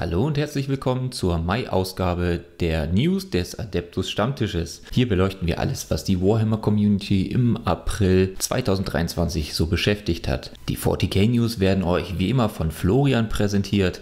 Hallo und herzlich willkommen zur Mai-Ausgabe der News des Adeptus Stammtisches. Hier beleuchten wir alles, was die Warhammer Community im April 2023 so beschäftigt hat. Die 40k News werden euch wie immer von Florian präsentiert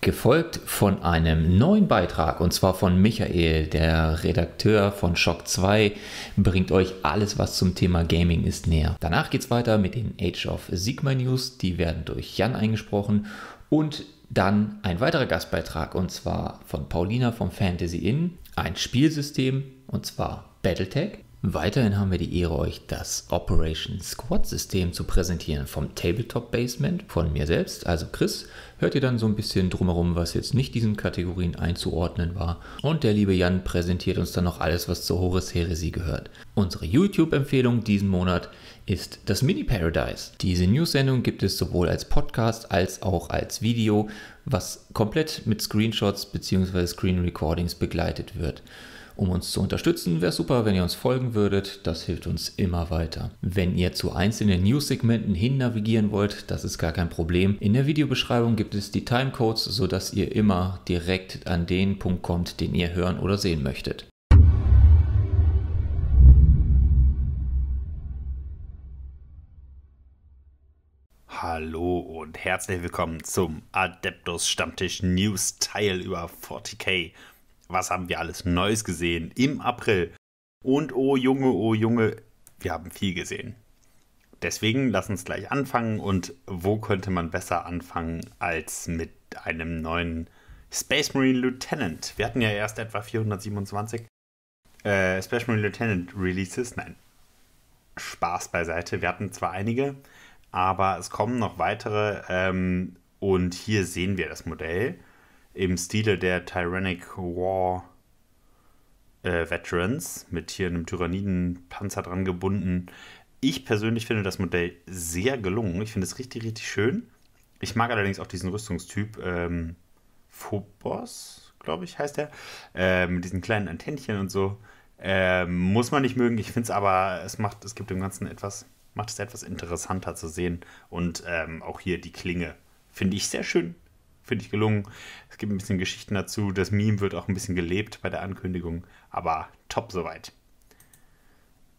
gefolgt von einem neuen Beitrag und zwar von Michael, der Redakteur von Shock 2, bringt euch alles, was zum Thema Gaming ist, näher. Danach geht es weiter mit den Age of Sigma News, die werden durch Jan eingesprochen und dann ein weiterer Gastbeitrag und zwar von Paulina vom Fantasy Inn, ein Spielsystem und zwar Battletech. Weiterhin haben wir die Ehre, euch das Operation Squad System zu präsentieren vom Tabletop Basement von mir selbst, also Chris. Hört ihr dann so ein bisschen drumherum, was jetzt nicht diesen Kategorien einzuordnen war. Und der liebe Jan präsentiert uns dann noch alles, was zur Horus Heresie gehört. Unsere YouTube-Empfehlung diesen Monat ist das Mini Paradise. Diese News-Sendung gibt es sowohl als Podcast als auch als Video, was komplett mit Screenshots bzw. Screen Recordings begleitet wird. Um uns zu unterstützen, wäre super, wenn ihr uns folgen würdet. Das hilft uns immer weiter. Wenn ihr zu einzelnen News-Segmenten hin navigieren wollt, das ist gar kein Problem. In der Videobeschreibung gibt es die Timecodes, sodass ihr immer direkt an den Punkt kommt, den ihr hören oder sehen möchtet. Hallo und herzlich willkommen zum Adeptus Stammtisch News Teil über 40k was haben wir alles Neues gesehen im April? Und oh Junge, oh Junge, wir haben viel gesehen. Deswegen lass uns gleich anfangen und wo könnte man besser anfangen als mit einem neuen Space Marine Lieutenant? Wir hatten ja erst etwa 427 äh, Space Marine Lieutenant Releases. Nein, Spaß beiseite. Wir hatten zwar einige, aber es kommen noch weitere ähm, und hier sehen wir das Modell im Stile der Tyrannic War äh, Veterans mit hier einem Tyrannidenpanzer dran gebunden. Ich persönlich finde das Modell sehr gelungen. Ich finde es richtig, richtig schön. Ich mag allerdings auch diesen Rüstungstyp ähm, Phobos, glaube ich, heißt er. Äh, mit diesen kleinen Antennchen und so. Äh, muss man nicht mögen. Ich finde es aber, es macht, es gibt dem Ganzen etwas, macht es etwas interessanter zu sehen. Und ähm, auch hier die Klinge finde ich sehr schön finde ich gelungen. Es gibt ein bisschen Geschichten dazu. Das Meme wird auch ein bisschen gelebt bei der Ankündigung, aber top soweit.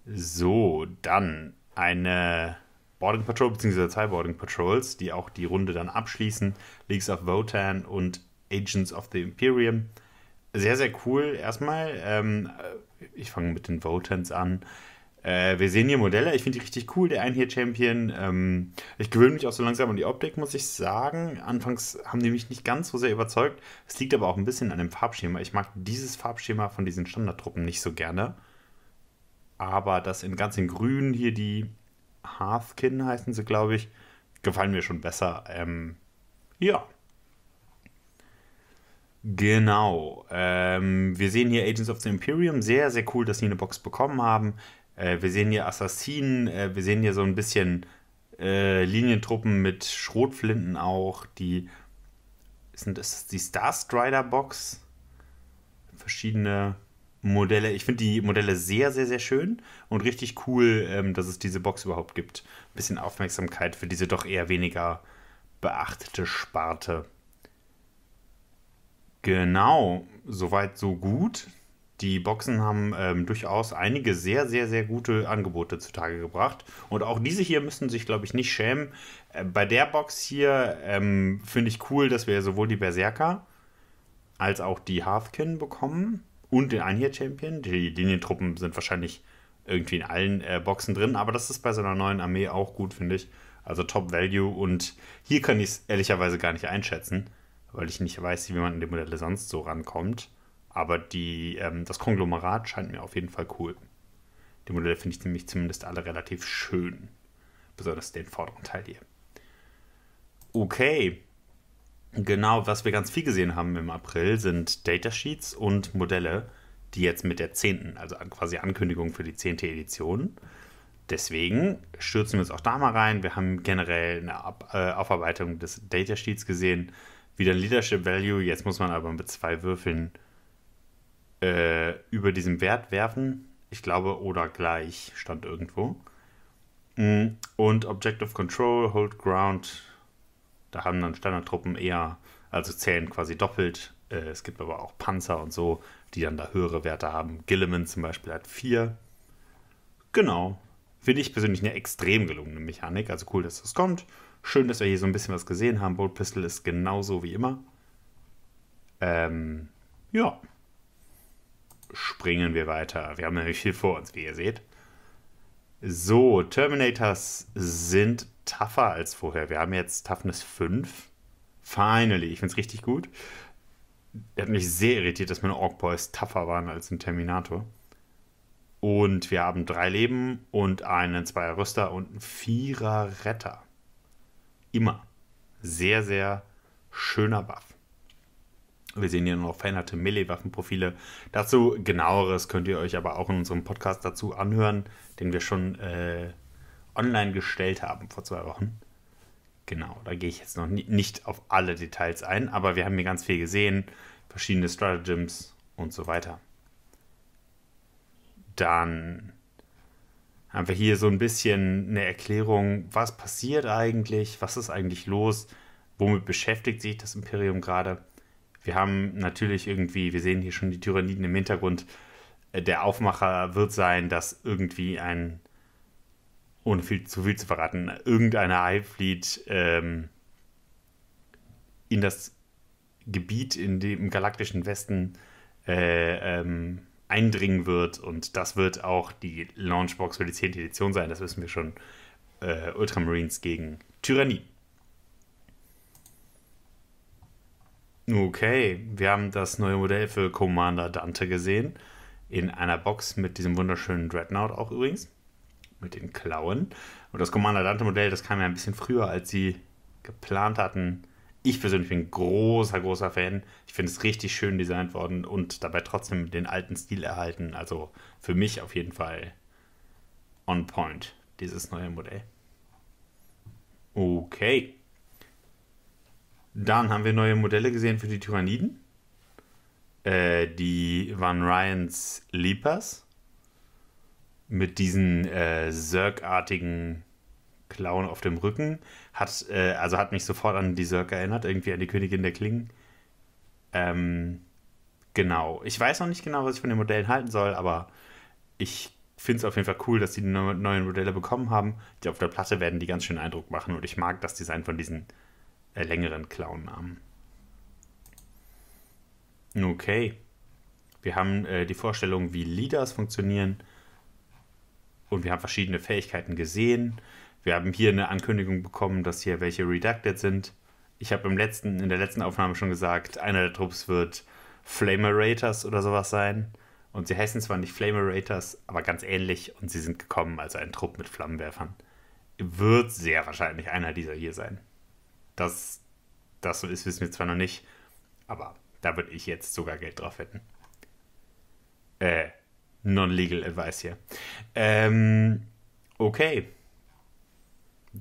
So, dann eine Boarding Patrol, beziehungsweise zwei Boarding Patrols, die auch die Runde dann abschließen. Leagues of Votan und Agents of the Imperium. Sehr, sehr cool erstmal. Ähm, ich fange mit den Votans an. Äh, wir sehen hier Modelle, ich finde die richtig cool, der ein hier Champion. Ähm, ich gewöhne mich auch so langsam an die Optik, muss ich sagen. Anfangs haben die mich nicht ganz so sehr überzeugt. Es liegt aber auch ein bisschen an dem Farbschema. Ich mag dieses Farbschema von diesen Standardtruppen nicht so gerne. Aber das in ganz in grün hier die Hearthkin heißen sie, glaube ich, gefallen mir schon besser. Ähm, ja. Genau. Ähm, wir sehen hier Agents of the Imperium. Sehr, sehr cool, dass sie eine Box bekommen haben. Äh, wir sehen hier Assassinen, äh, wir sehen hier so ein bisschen äh, Linientruppen mit Schrotflinten auch. Die sind das die Star Strider Box. Verschiedene Modelle. Ich finde die Modelle sehr, sehr, sehr schön und richtig cool, ähm, dass es diese Box überhaupt gibt. Ein bisschen Aufmerksamkeit für diese doch eher weniger beachtete Sparte. Genau, soweit so gut. Die Boxen haben ähm, durchaus einige sehr, sehr, sehr gute Angebote zutage gebracht. Und auch diese hier müssen sich, glaube ich, nicht schämen. Äh, bei der Box hier ähm, finde ich cool, dass wir sowohl die Berserker als auch die Hearthkin bekommen und den Einheer-Champion. Die Linientruppen sind wahrscheinlich irgendwie in allen äh, Boxen drin, aber das ist bei so einer neuen Armee auch gut, finde ich. Also Top Value und hier kann ich es ehrlicherweise gar nicht einschätzen, weil ich nicht weiß, wie man an die Modelle sonst so rankommt. Aber die, ähm, das Konglomerat scheint mir auf jeden Fall cool. Die Modelle finde ich nämlich zumindest alle relativ schön. Besonders den vorderen Teil hier. Okay. Genau, was wir ganz viel gesehen haben im April, sind Datasheets und Modelle, die jetzt mit der 10., also quasi Ankündigung für die 10. Edition. Deswegen stürzen wir uns auch da mal rein. Wir haben generell eine Ab äh, Aufarbeitung des Datasheets gesehen. Wieder Leadership Value. Jetzt muss man aber mit zwei Würfeln äh, über diesem Wert werfen. Ich glaube, oder gleich stand irgendwo. Mm, und Objective Control, Hold Ground, da haben dann Standardtruppen eher, also zählen quasi doppelt. Äh, es gibt aber auch Panzer und so, die dann da höhere Werte haben. Gilliman zum Beispiel hat 4. Genau. Finde ich persönlich eine extrem gelungene Mechanik. Also cool, dass das kommt. Schön, dass wir hier so ein bisschen was gesehen haben. Bolt Pistol ist genauso wie immer. Ähm, ja. Springen wir weiter. Wir haben nämlich viel vor uns, wie ihr seht. So, Terminators sind tougher als vorher. Wir haben jetzt Toughness 5. Finally, ich finde es richtig gut. Er hat mich sehr irritiert, dass meine Orc Boys tougher waren als ein Terminator. Und wir haben drei Leben und einen Zweier Rüster und einen Vierer Retter. Immer. Sehr, sehr schöner Buff. Wir sehen hier noch veränderte Melee-Waffenprofile. Dazu genaueres könnt ihr euch aber auch in unserem Podcast dazu anhören, den wir schon äh, online gestellt haben vor zwei Wochen. Genau, da gehe ich jetzt noch nicht auf alle Details ein, aber wir haben hier ganz viel gesehen, verschiedene Stratagems und so weiter. Dann haben wir hier so ein bisschen eine Erklärung, was passiert eigentlich, was ist eigentlich los, womit beschäftigt sich das Imperium gerade. Wir haben natürlich irgendwie, wir sehen hier schon die Tyranniden im Hintergrund. Äh, der Aufmacher wird sein, dass irgendwie ein, ohne viel zu viel zu verraten, irgendeine Highfleet ähm, in das Gebiet in dem galaktischen Westen äh, ähm, eindringen wird und das wird auch die Launchbox für die 10. Edition sein, das wissen wir schon. Äh, Ultramarines gegen Tyrannie. Okay, wir haben das neue Modell für Commander Dante gesehen. In einer Box mit diesem wunderschönen Dreadnought auch übrigens. Mit den Klauen. Und das Commander Dante Modell, das kam ja ein bisschen früher, als sie geplant hatten. Ich persönlich bin großer, großer Fan. Ich finde es richtig schön designt worden und dabei trotzdem den alten Stil erhalten. Also für mich auf jeden Fall on point, dieses neue Modell. Okay. Dann haben wir neue Modelle gesehen für die Tyranniden. Äh, die Van Ryans Leapers. Mit diesen äh, Zerg-artigen Klauen auf dem Rücken. Hat, äh, also hat mich sofort an die Zerg erinnert, irgendwie an die Königin der Klingen. Ähm, genau. Ich weiß noch nicht genau, was ich von den Modellen halten soll, aber ich finde es auf jeden Fall cool, dass die neuen Modelle bekommen haben. Die auf der Platte werden die ganz schön Eindruck machen und ich mag das Design von diesen äh, längeren Clownnamen. Okay. Wir haben äh, die Vorstellung, wie Leaders funktionieren. Und wir haben verschiedene Fähigkeiten gesehen. Wir haben hier eine Ankündigung bekommen, dass hier welche redacted sind. Ich habe im letzten, in der letzten Aufnahme schon gesagt, einer der Trupps wird Flamerators oder sowas sein. Und sie heißen zwar nicht Flamerators, aber ganz ähnlich und sie sind gekommen, also ein Trupp mit Flammenwerfern. Wird sehr wahrscheinlich einer dieser hier sein. Dass das so ist, wissen wir zwar noch nicht, aber da würde ich jetzt sogar Geld drauf wetten. Äh, non-legal advice hier. Ähm, okay.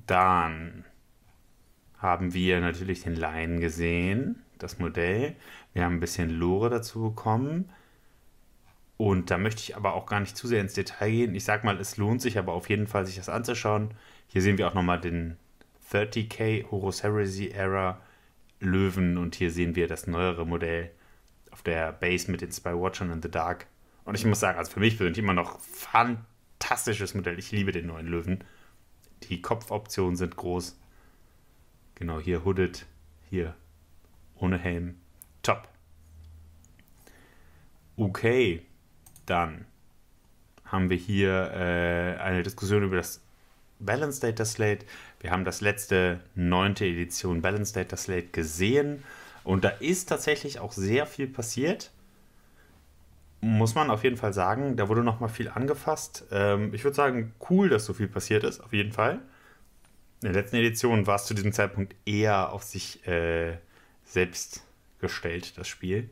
Dann haben wir natürlich den Lion gesehen, das Modell. Wir haben ein bisschen Lore dazu bekommen. Und da möchte ich aber auch gar nicht zu sehr ins Detail gehen. Ich sag mal, es lohnt sich aber auf jeden Fall, sich das anzuschauen. Hier sehen wir auch nochmal den 30k Horus Heresy Era Löwen und hier sehen wir das neuere Modell auf der Base mit den Spy Watchern in the Dark. Und ich muss sagen, also für mich persönlich immer noch fantastisches Modell. Ich liebe den neuen Löwen. Die Kopfoptionen sind groß. Genau, hier hooded, hier ohne Helm. Top. Okay, dann haben wir hier äh, eine Diskussion über das Balance Data Slate. Wir haben das letzte neunte Edition Balance Data Slate gesehen und da ist tatsächlich auch sehr viel passiert. Muss man auf jeden Fall sagen, da wurde noch mal viel angefasst. Ähm, ich würde sagen, cool, dass so viel passiert ist, auf jeden Fall. In der letzten Edition war es zu diesem Zeitpunkt eher auf sich äh, selbst gestellt, das Spiel.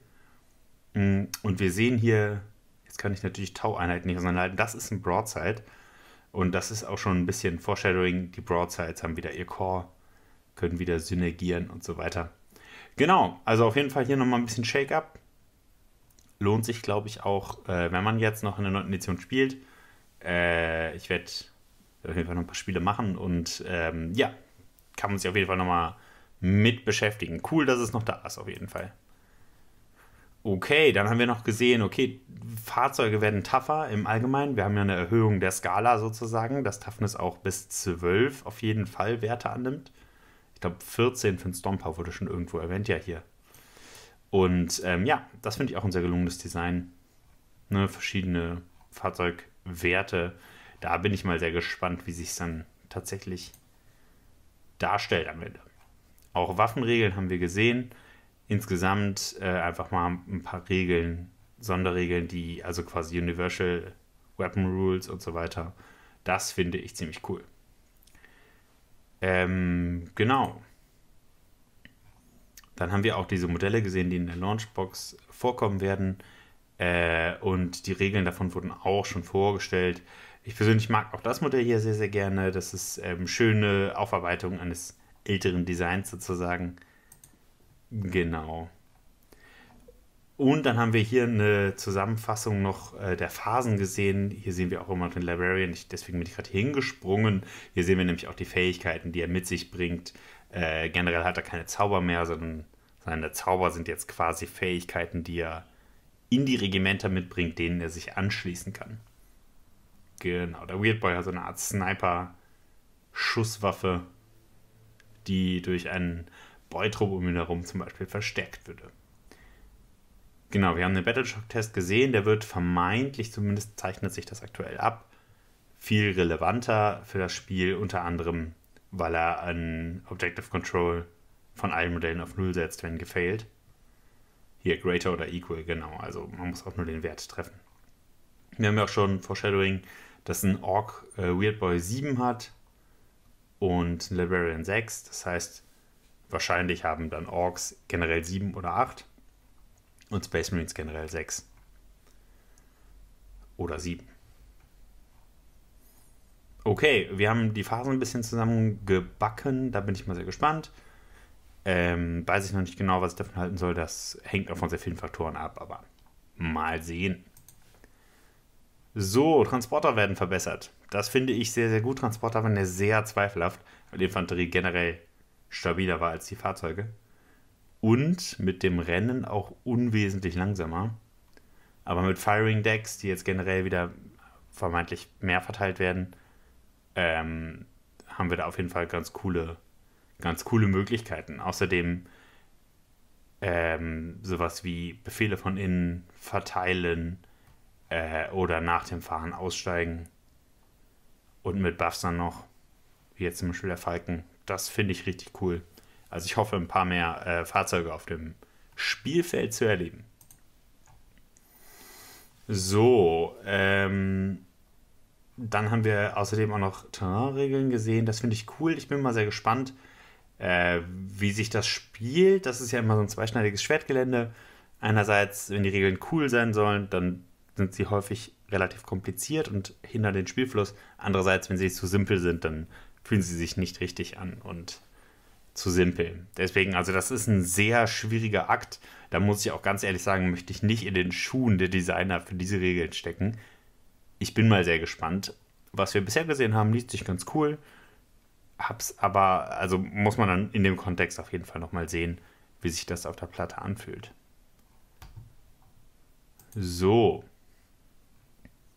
Mm, und wir sehen hier, jetzt kann ich natürlich Tau-Einheiten nicht auseinanderhalten, das ist ein Broadside. Und das ist auch schon ein bisschen Foreshadowing. Die Broadsides haben wieder ihr Core, können wieder synergieren und so weiter. Genau, also auf jeden Fall hier nochmal ein bisschen Shake-up. Lohnt sich, glaube ich, auch, äh, wenn man jetzt noch in der 9. Edition spielt. Äh, ich werde auf jeden Fall noch ein paar Spiele machen und ähm, ja, kann man sich auf jeden Fall nochmal mit beschäftigen. Cool, dass es noch da ist, auf jeden Fall. Okay, dann haben wir noch gesehen, okay, Fahrzeuge werden tougher im Allgemeinen. Wir haben ja eine Erhöhung der Skala sozusagen, dass Toughness auch bis 12 auf jeden Fall Werte annimmt. Ich glaube, 14 für den Stomper wurde schon irgendwo erwähnt, ja hier. Und ähm, ja, das finde ich auch ein sehr gelungenes Design. Ne, verschiedene Fahrzeugwerte. Da bin ich mal sehr gespannt, wie sich es dann tatsächlich darstellt am Ende. Auch Waffenregeln haben wir gesehen insgesamt äh, einfach mal ein paar Regeln, Sonderregeln, die, also quasi Universal Weapon Rules und so weiter. Das finde ich ziemlich cool. Ähm, genau. Dann haben wir auch diese Modelle gesehen, die in der Launchbox vorkommen werden. Äh, und die Regeln davon wurden auch schon vorgestellt. Ich persönlich mag auch das Modell hier sehr, sehr gerne. Das ist ähm, schöne Aufarbeitung eines älteren Designs sozusagen. Genau. Und dann haben wir hier eine Zusammenfassung noch äh, der Phasen gesehen. Hier sehen wir auch immer den Librarian, ich, deswegen bin ich gerade hingesprungen. Hier sehen wir nämlich auch die Fähigkeiten, die er mit sich bringt. Äh, generell hat er keine Zauber mehr, sondern seine Zauber sind jetzt quasi Fähigkeiten, die er in die Regimenter mitbringt, denen er sich anschließen kann. Genau, der Weird Boy hat so eine Art Sniper-Schusswaffe, die durch einen Beutrupp um ihn herum zum Beispiel verstärkt würde. Genau, wir haben den Battleshock-Test gesehen, der wird vermeintlich, zumindest zeichnet sich das aktuell ab, viel relevanter für das Spiel, unter anderem, weil er an Objective Control von allen Modellen auf Null setzt, wenn gefailt. Hier Greater oder Equal, genau, also man muss auch nur den Wert treffen. Wir haben ja auch schon Foreshadowing, dass ein Orc äh, Weirdboy 7 hat und ein Librarian 6, das heißt, Wahrscheinlich haben dann Orks generell 7 oder 8 und Space Marines generell 6 oder 7. Okay, wir haben die Phasen ein bisschen zusammengebacken, da bin ich mal sehr gespannt. Ähm, weiß ich noch nicht genau, was ich davon halten soll. Das hängt auch von sehr vielen Faktoren ab, aber mal sehen. So, Transporter werden verbessert. Das finde ich sehr, sehr gut. Transporter waren ja sehr zweifelhaft, weil Infanterie generell stabiler war als die Fahrzeuge. Und mit dem Rennen auch unwesentlich langsamer. Aber mit Firing Decks, die jetzt generell wieder vermeintlich mehr verteilt werden, ähm, haben wir da auf jeden Fall ganz coole, ganz coole Möglichkeiten. Außerdem ähm, sowas wie Befehle von innen verteilen äh, oder nach dem Fahren aussteigen. Und mit Buffs dann noch, wie jetzt zum Beispiel der Falken, das finde ich richtig cool. Also ich hoffe, ein paar mehr äh, Fahrzeuge auf dem Spielfeld zu erleben. So, ähm, dann haben wir außerdem auch noch Terrainregeln gesehen. Das finde ich cool. Ich bin mal sehr gespannt, äh, wie sich das spielt. Das ist ja immer so ein zweischneidiges Schwertgelände. Einerseits, wenn die Regeln cool sein sollen, dann sind sie häufig relativ kompliziert und hindern den Spielfluss. Andererseits, wenn sie zu simpel sind, dann fühlen sie sich nicht richtig an und zu simpel. Deswegen, also das ist ein sehr schwieriger Akt. Da muss ich auch ganz ehrlich sagen, möchte ich nicht in den Schuhen der Designer für diese Regeln stecken. Ich bin mal sehr gespannt. Was wir bisher gesehen haben, liest sich ganz cool. Hab's aber, also muss man dann in dem Kontext auf jeden Fall nochmal sehen, wie sich das auf der Platte anfühlt. So.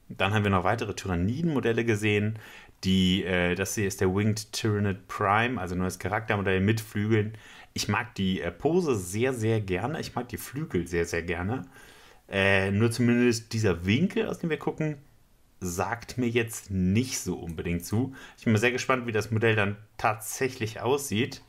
Dann haben wir noch weitere Tyranniden-Modelle gesehen. Die, äh, das hier ist der Winged Tyrannid Prime, also neues Charaktermodell mit Flügeln. Ich mag die äh, Pose sehr, sehr gerne. Ich mag die Flügel sehr, sehr gerne. Äh, nur zumindest dieser Winkel, aus dem wir gucken, sagt mir jetzt nicht so unbedingt zu. Ich bin mal sehr gespannt, wie das Modell dann tatsächlich aussieht.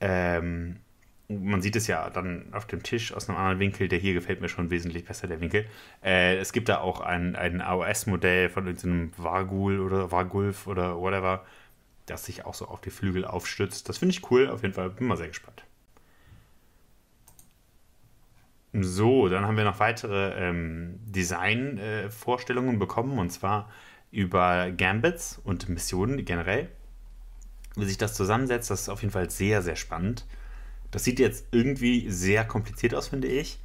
Ähm, man sieht es ja dann auf dem Tisch aus einem anderen Winkel. Der hier gefällt mir schon wesentlich besser, der Winkel. Äh, es gibt da auch ein, ein AOS-Modell von irgendeinem Vargul oder Vargulf oder whatever, das sich auch so auf die Flügel aufstützt. Das finde ich cool, auf jeden Fall. Bin mal sehr gespannt. So, dann haben wir noch weitere ähm, Design-Vorstellungen äh, bekommen und zwar über Gambits und Missionen generell. Wie sich das zusammensetzt, das ist auf jeden Fall sehr, sehr spannend. Das sieht jetzt irgendwie sehr kompliziert aus, finde ich.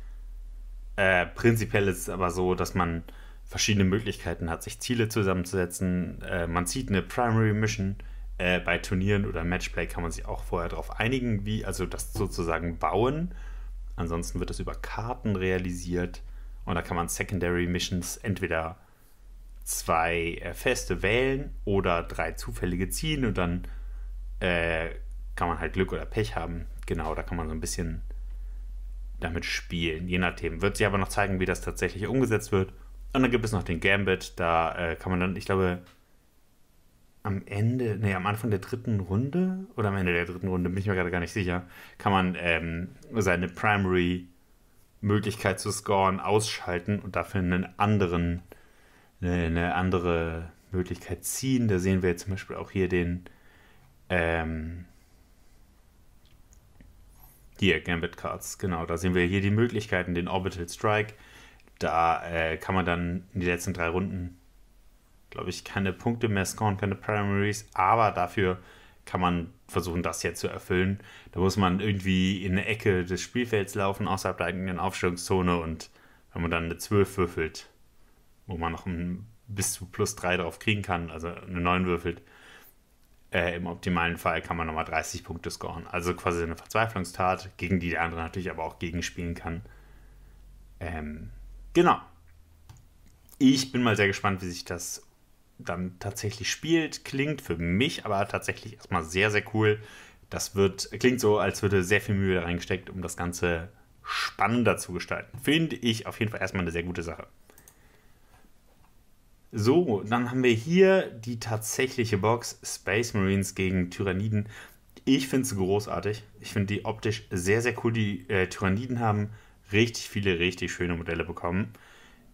Äh, prinzipiell ist es aber so, dass man verschiedene Möglichkeiten hat, sich Ziele zusammenzusetzen. Äh, man zieht eine Primary Mission Äh, bei Turnieren oder Matchplay kann man sich auch vorher darauf einigen, wie, also das sozusagen bauen. Ansonsten wird es über Karten realisiert und da kann man Secondary Missions entweder zwei äh, feste wählen oder drei zufällige ziehen und dann äh, kann man halt Glück oder Pech haben. Genau, da kann man so ein bisschen damit spielen, je nachdem. Wird sich aber noch zeigen, wie das tatsächlich umgesetzt wird. Und dann gibt es noch den Gambit, da äh, kann man dann, ich glaube, am Ende, nee, am Anfang der dritten Runde oder am Ende der dritten Runde, bin ich mir gerade gar nicht sicher, kann man ähm, seine Primary Möglichkeit zu scoren ausschalten und dafür einen anderen, eine, eine andere Möglichkeit ziehen. Da sehen wir jetzt zum Beispiel auch hier den ähm, hier, Gambit Cards, genau. Da sehen wir hier die Möglichkeiten, den Orbital Strike. Da äh, kann man dann in die letzten drei Runden, glaube ich, keine Punkte mehr scoren, keine Primaries, aber dafür kann man versuchen, das hier zu erfüllen. Da muss man irgendwie in eine Ecke des Spielfelds laufen, außerhalb der eigenen Aufstellungszone und wenn man dann eine 12 würfelt, wo man noch ein, bis zu plus 3 drauf kriegen kann, also eine 9 würfelt, äh, Im optimalen Fall kann man nochmal 30 Punkte scoren. Also quasi eine Verzweiflungstat, gegen die der andere natürlich aber auch gegenspielen kann. Ähm, genau. Ich bin mal sehr gespannt, wie sich das dann tatsächlich spielt. Klingt für mich aber tatsächlich erstmal sehr, sehr cool. Das wird, klingt so, als würde sehr viel Mühe da reingesteckt, um das Ganze spannender zu gestalten. Finde ich auf jeden Fall erstmal eine sehr gute Sache. So, dann haben wir hier die tatsächliche Box Space Marines gegen Tyranniden. Ich finde sie großartig. Ich finde die optisch sehr, sehr cool. Die äh, Tyranniden haben richtig viele, richtig schöne Modelle bekommen.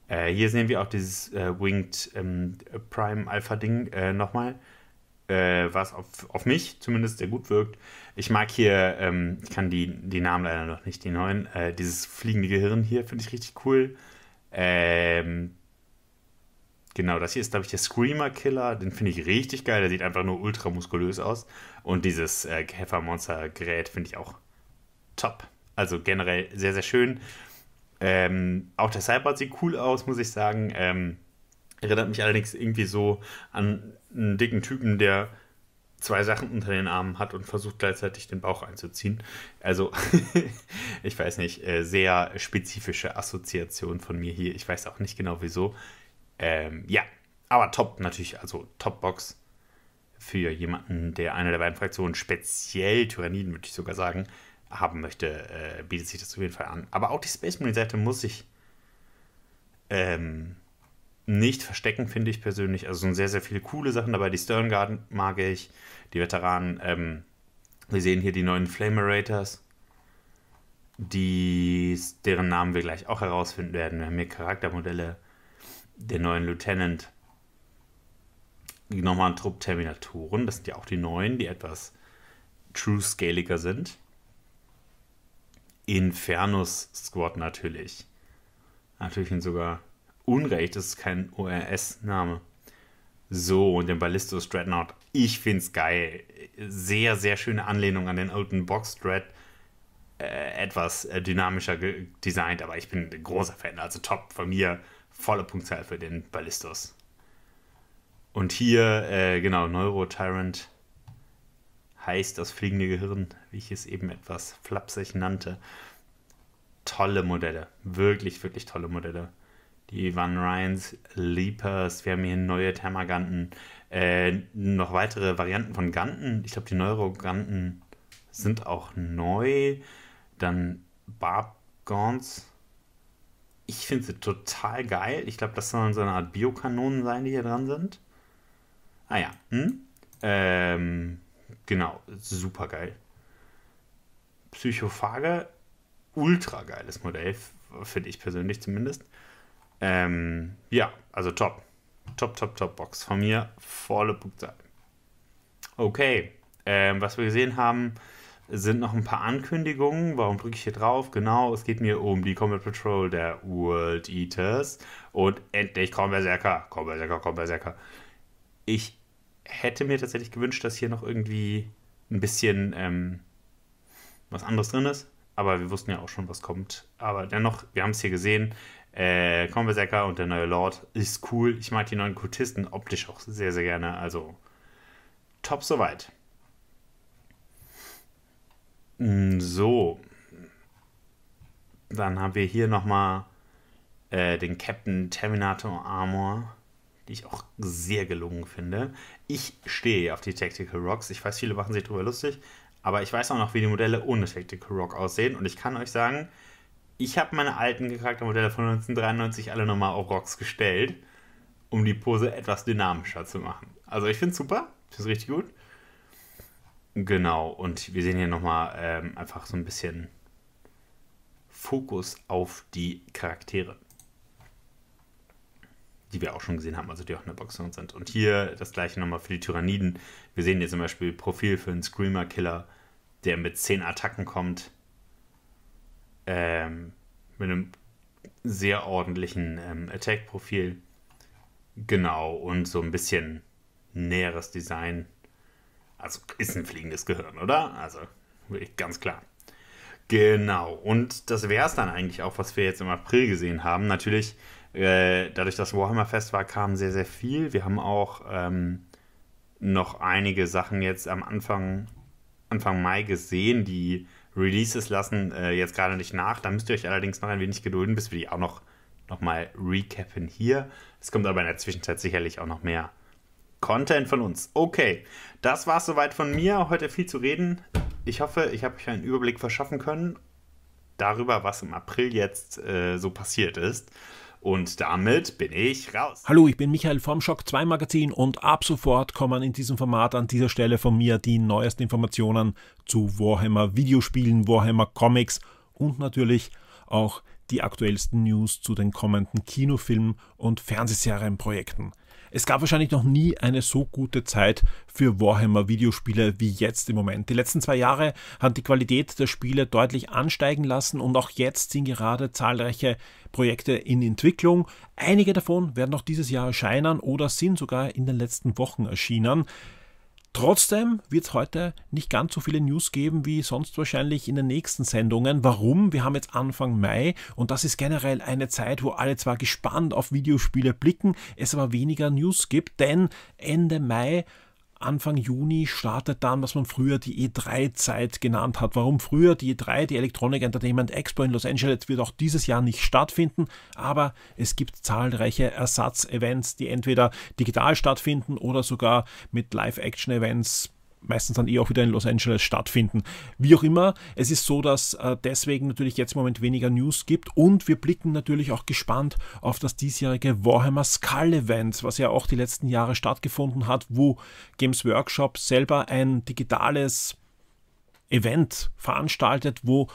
Äh, hier sehen wir auch dieses äh, Winged ähm, Prime Alpha Ding äh, nochmal, äh, was auf, auf mich zumindest sehr gut wirkt. Ich mag hier, ähm, ich kann die, die Namen leider noch nicht, die neuen, äh, dieses fliegende Gehirn hier finde ich richtig cool. Ähm, Genau, das hier ist, glaube ich, der Screamer Killer. Den finde ich richtig geil. Der sieht einfach nur ultra muskulös aus. Und dieses äh, Käfermonster-Gerät finde ich auch top. Also generell sehr, sehr schön. Ähm, auch der Cyber sieht cool aus, muss ich sagen. Ähm, erinnert mich allerdings irgendwie so an einen dicken Typen, der zwei Sachen unter den Armen hat und versucht gleichzeitig den Bauch einzuziehen. Also, ich weiß nicht, äh, sehr spezifische Assoziation von mir hier. Ich weiß auch nicht genau wieso. Ähm, ja, aber top natürlich, also Top-Box für jemanden, der eine der beiden Fraktionen, speziell Tyranniden, würde ich sogar sagen, haben möchte, äh, bietet sich das auf jeden Fall an. Aber auch die Space Marine-Seite muss ich ähm, nicht verstecken, finde ich persönlich. Also sind sehr, sehr viele coole Sachen dabei. Die Stern Guard mag ich, die Veteranen. Ähm, wir sehen hier die neuen Flamerators, die, deren Namen wir gleich auch herausfinden werden. Wir haben hier Charaktermodelle der neuen Lieutenant nochmal ein Trupp Terminatoren. Das sind ja auch die neuen, die etwas true-scaliger sind. Infernus Squad natürlich. Natürlich sogar Unrecht, das ist kein ORS-Name. So, und den Ballistus Dreadnought. Ich finde es geil. Sehr, sehr schöne Anlehnung an den alten Box Dread. Äh, etwas äh, dynamischer designt, aber ich bin ein großer Fan. Also top von mir volle Punktzahl für den Ballistos. Und hier, äh, genau, Neurotyrant heißt das fliegende Gehirn, wie ich es eben etwas flapsig nannte. Tolle Modelle, wirklich, wirklich tolle Modelle. Die Van Ryans, Leapers, wir haben hier neue Thermaganten, äh, noch weitere Varianten von Ganten. Ich glaube, die Neuroganten sind auch neu. Dann Barb Gaunts, ich finde sie total geil. Ich glaube, das sollen so eine Art Biokanonen sein, die hier dran sind. Ah ja. Hm? Ähm, genau, super geil. Psychophage, ultra geiles Modell, finde ich persönlich zumindest. Ähm, ja, also top. Top, top, top Box. Von mir volle Punktzahl. Okay, ähm, was wir gesehen haben, sind noch ein paar Ankündigungen. Warum drücke ich hier drauf? Genau, es geht mir um die Combat Patrol der World Eaters. Und endlich kommen Berserker. Komm Berserker, komm Berserker. Ich hätte mir tatsächlich gewünscht, dass hier noch irgendwie ein bisschen ähm, was anderes drin ist. Aber wir wussten ja auch schon, was kommt. Aber dennoch, wir haben es hier gesehen. Äh, Berserker und der neue Lord ist cool. Ich mag die neuen Kultisten optisch auch sehr, sehr gerne. Also top soweit. Mm, so. Dann haben wir hier nochmal äh, den Captain Terminator Armor, die ich auch sehr gelungen finde. Ich stehe auf die Tactical Rocks. Ich weiß, viele machen sich darüber lustig, aber ich weiß auch noch, wie die Modelle ohne Tactical Rock aussehen. Und ich kann euch sagen, ich habe meine alten Charaktermodelle von 1993 alle nochmal auf Rocks gestellt, um die Pose etwas dynamischer zu machen. Also ich finde es super, ich finde es richtig gut. Genau, und wir sehen hier nochmal ähm, einfach so ein bisschen Fokus auf die Charaktere. Die wir auch schon gesehen haben, also die auch in der Box sind. Und hier das gleiche nochmal für die Tyranniden. Wir sehen hier zum Beispiel Profil für einen Screamer-Killer, der mit 10 Attacken kommt. Ähm, mit einem sehr ordentlichen ähm, Attack-Profil. Genau, und so ein bisschen näheres Design also ist ein fliegendes Gehirn, oder? Also ganz klar. Genau, und das wäre es dann eigentlich auch, was wir jetzt im April gesehen haben. Natürlich, äh, dadurch, dass Warhammer Fest war, kam sehr, sehr viel. Wir haben auch ähm, noch einige Sachen jetzt am Anfang, Anfang Mai gesehen, die Releases lassen äh, jetzt gerade nicht nach. Da müsst ihr euch allerdings noch ein wenig gedulden, bis wir die auch noch, noch mal recappen hier. Es kommt aber in der Zwischenzeit sicherlich auch noch mehr Content von uns. Okay, das war es soweit von mir. Heute viel zu reden. Ich hoffe, ich habe euch einen Überblick verschaffen können darüber, was im April jetzt äh, so passiert ist. Und damit bin ich raus. Hallo, ich bin Michael vom Shock 2 Magazin und ab sofort kommen in diesem Format an dieser Stelle von mir die neuesten Informationen zu Warhammer Videospielen, Warhammer Comics und natürlich auch die aktuellsten News zu den kommenden Kinofilmen und Fernsehserienprojekten. Es gab wahrscheinlich noch nie eine so gute Zeit für Warhammer-Videospiele wie jetzt im Moment. Die letzten zwei Jahre haben die Qualität der Spiele deutlich ansteigen lassen und auch jetzt sind gerade zahlreiche Projekte in Entwicklung. Einige davon werden noch dieses Jahr erscheinen oder sind sogar in den letzten Wochen erschienen. Trotzdem wird es heute nicht ganz so viele News geben wie sonst wahrscheinlich in den nächsten Sendungen. Warum? Wir haben jetzt Anfang Mai und das ist generell eine Zeit, wo alle zwar gespannt auf Videospiele blicken, es aber weniger News gibt, denn Ende Mai Anfang Juni startet dann, was man früher die E3-Zeit genannt hat. Warum früher? Die E3, die Electronic Entertainment Expo in Los Angeles, wird auch dieses Jahr nicht stattfinden, aber es gibt zahlreiche Ersatzevents, die entweder digital stattfinden oder sogar mit Live-Action-Events meistens dann eh auch wieder in Los Angeles stattfinden. Wie auch immer, es ist so, dass äh, deswegen natürlich jetzt im Moment weniger News gibt und wir blicken natürlich auch gespannt auf das diesjährige Warhammer Skull Event, was ja auch die letzten Jahre stattgefunden hat, wo Games Workshop selber ein digitales Event veranstaltet, wo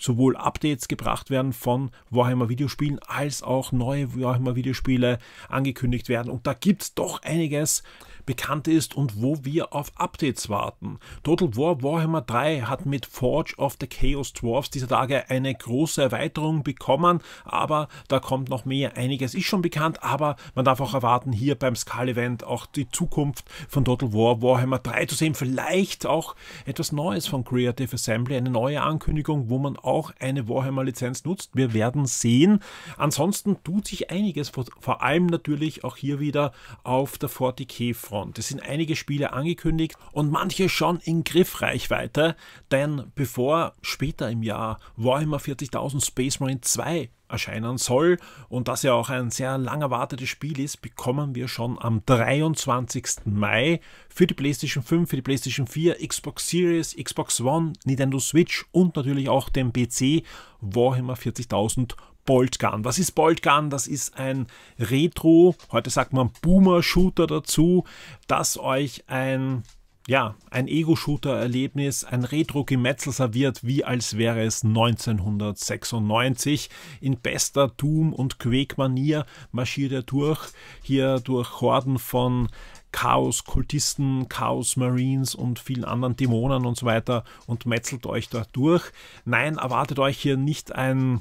sowohl Updates gebracht werden von Warhammer Videospielen als auch neue Warhammer Videospiele angekündigt werden. Und da gibt es doch einiges, bekannt ist und wo wir auf Updates warten. Total War Warhammer 3 hat mit Forge of the Chaos Dwarfs dieser Tage eine große Erweiterung bekommen, aber da kommt noch mehr. Einiges ist schon bekannt, aber man darf auch erwarten, hier beim Skull Event auch die Zukunft von Total War Warhammer 3 zu sehen. Vielleicht auch etwas Neues von Creative Assembly, eine neue Ankündigung, wo man auch eine Warhammer-Lizenz nutzt. Wir werden sehen. Ansonsten tut sich einiges, vor allem natürlich auch hier wieder auf der 40k-Front. Front. Es sind einige Spiele angekündigt und manche schon in Griffreichweite, denn bevor später im Jahr Warhammer 40.000 Space Marine 2 erscheinen soll und das ja auch ein sehr lang erwartetes Spiel ist, bekommen wir schon am 23. Mai für die PlayStation 5, für die PlayStation 4, Xbox Series, Xbox One, Nintendo Switch und natürlich auch den PC Warhammer 40.000 Boltgun. Was ist Boltgun? Das ist ein Retro, heute sagt man Boomer-Shooter dazu, das euch ein ja, ein Ego-Shooter-Erlebnis, ein Retro-Gemetzel serviert, wie als wäre es 1996. In bester Doom- und Quake-Manier marschiert er durch, hier durch Horden von Chaos-Kultisten, Chaos-Marines und vielen anderen Dämonen und so weiter und metzelt euch da durch. Nein, erwartet euch hier nicht ein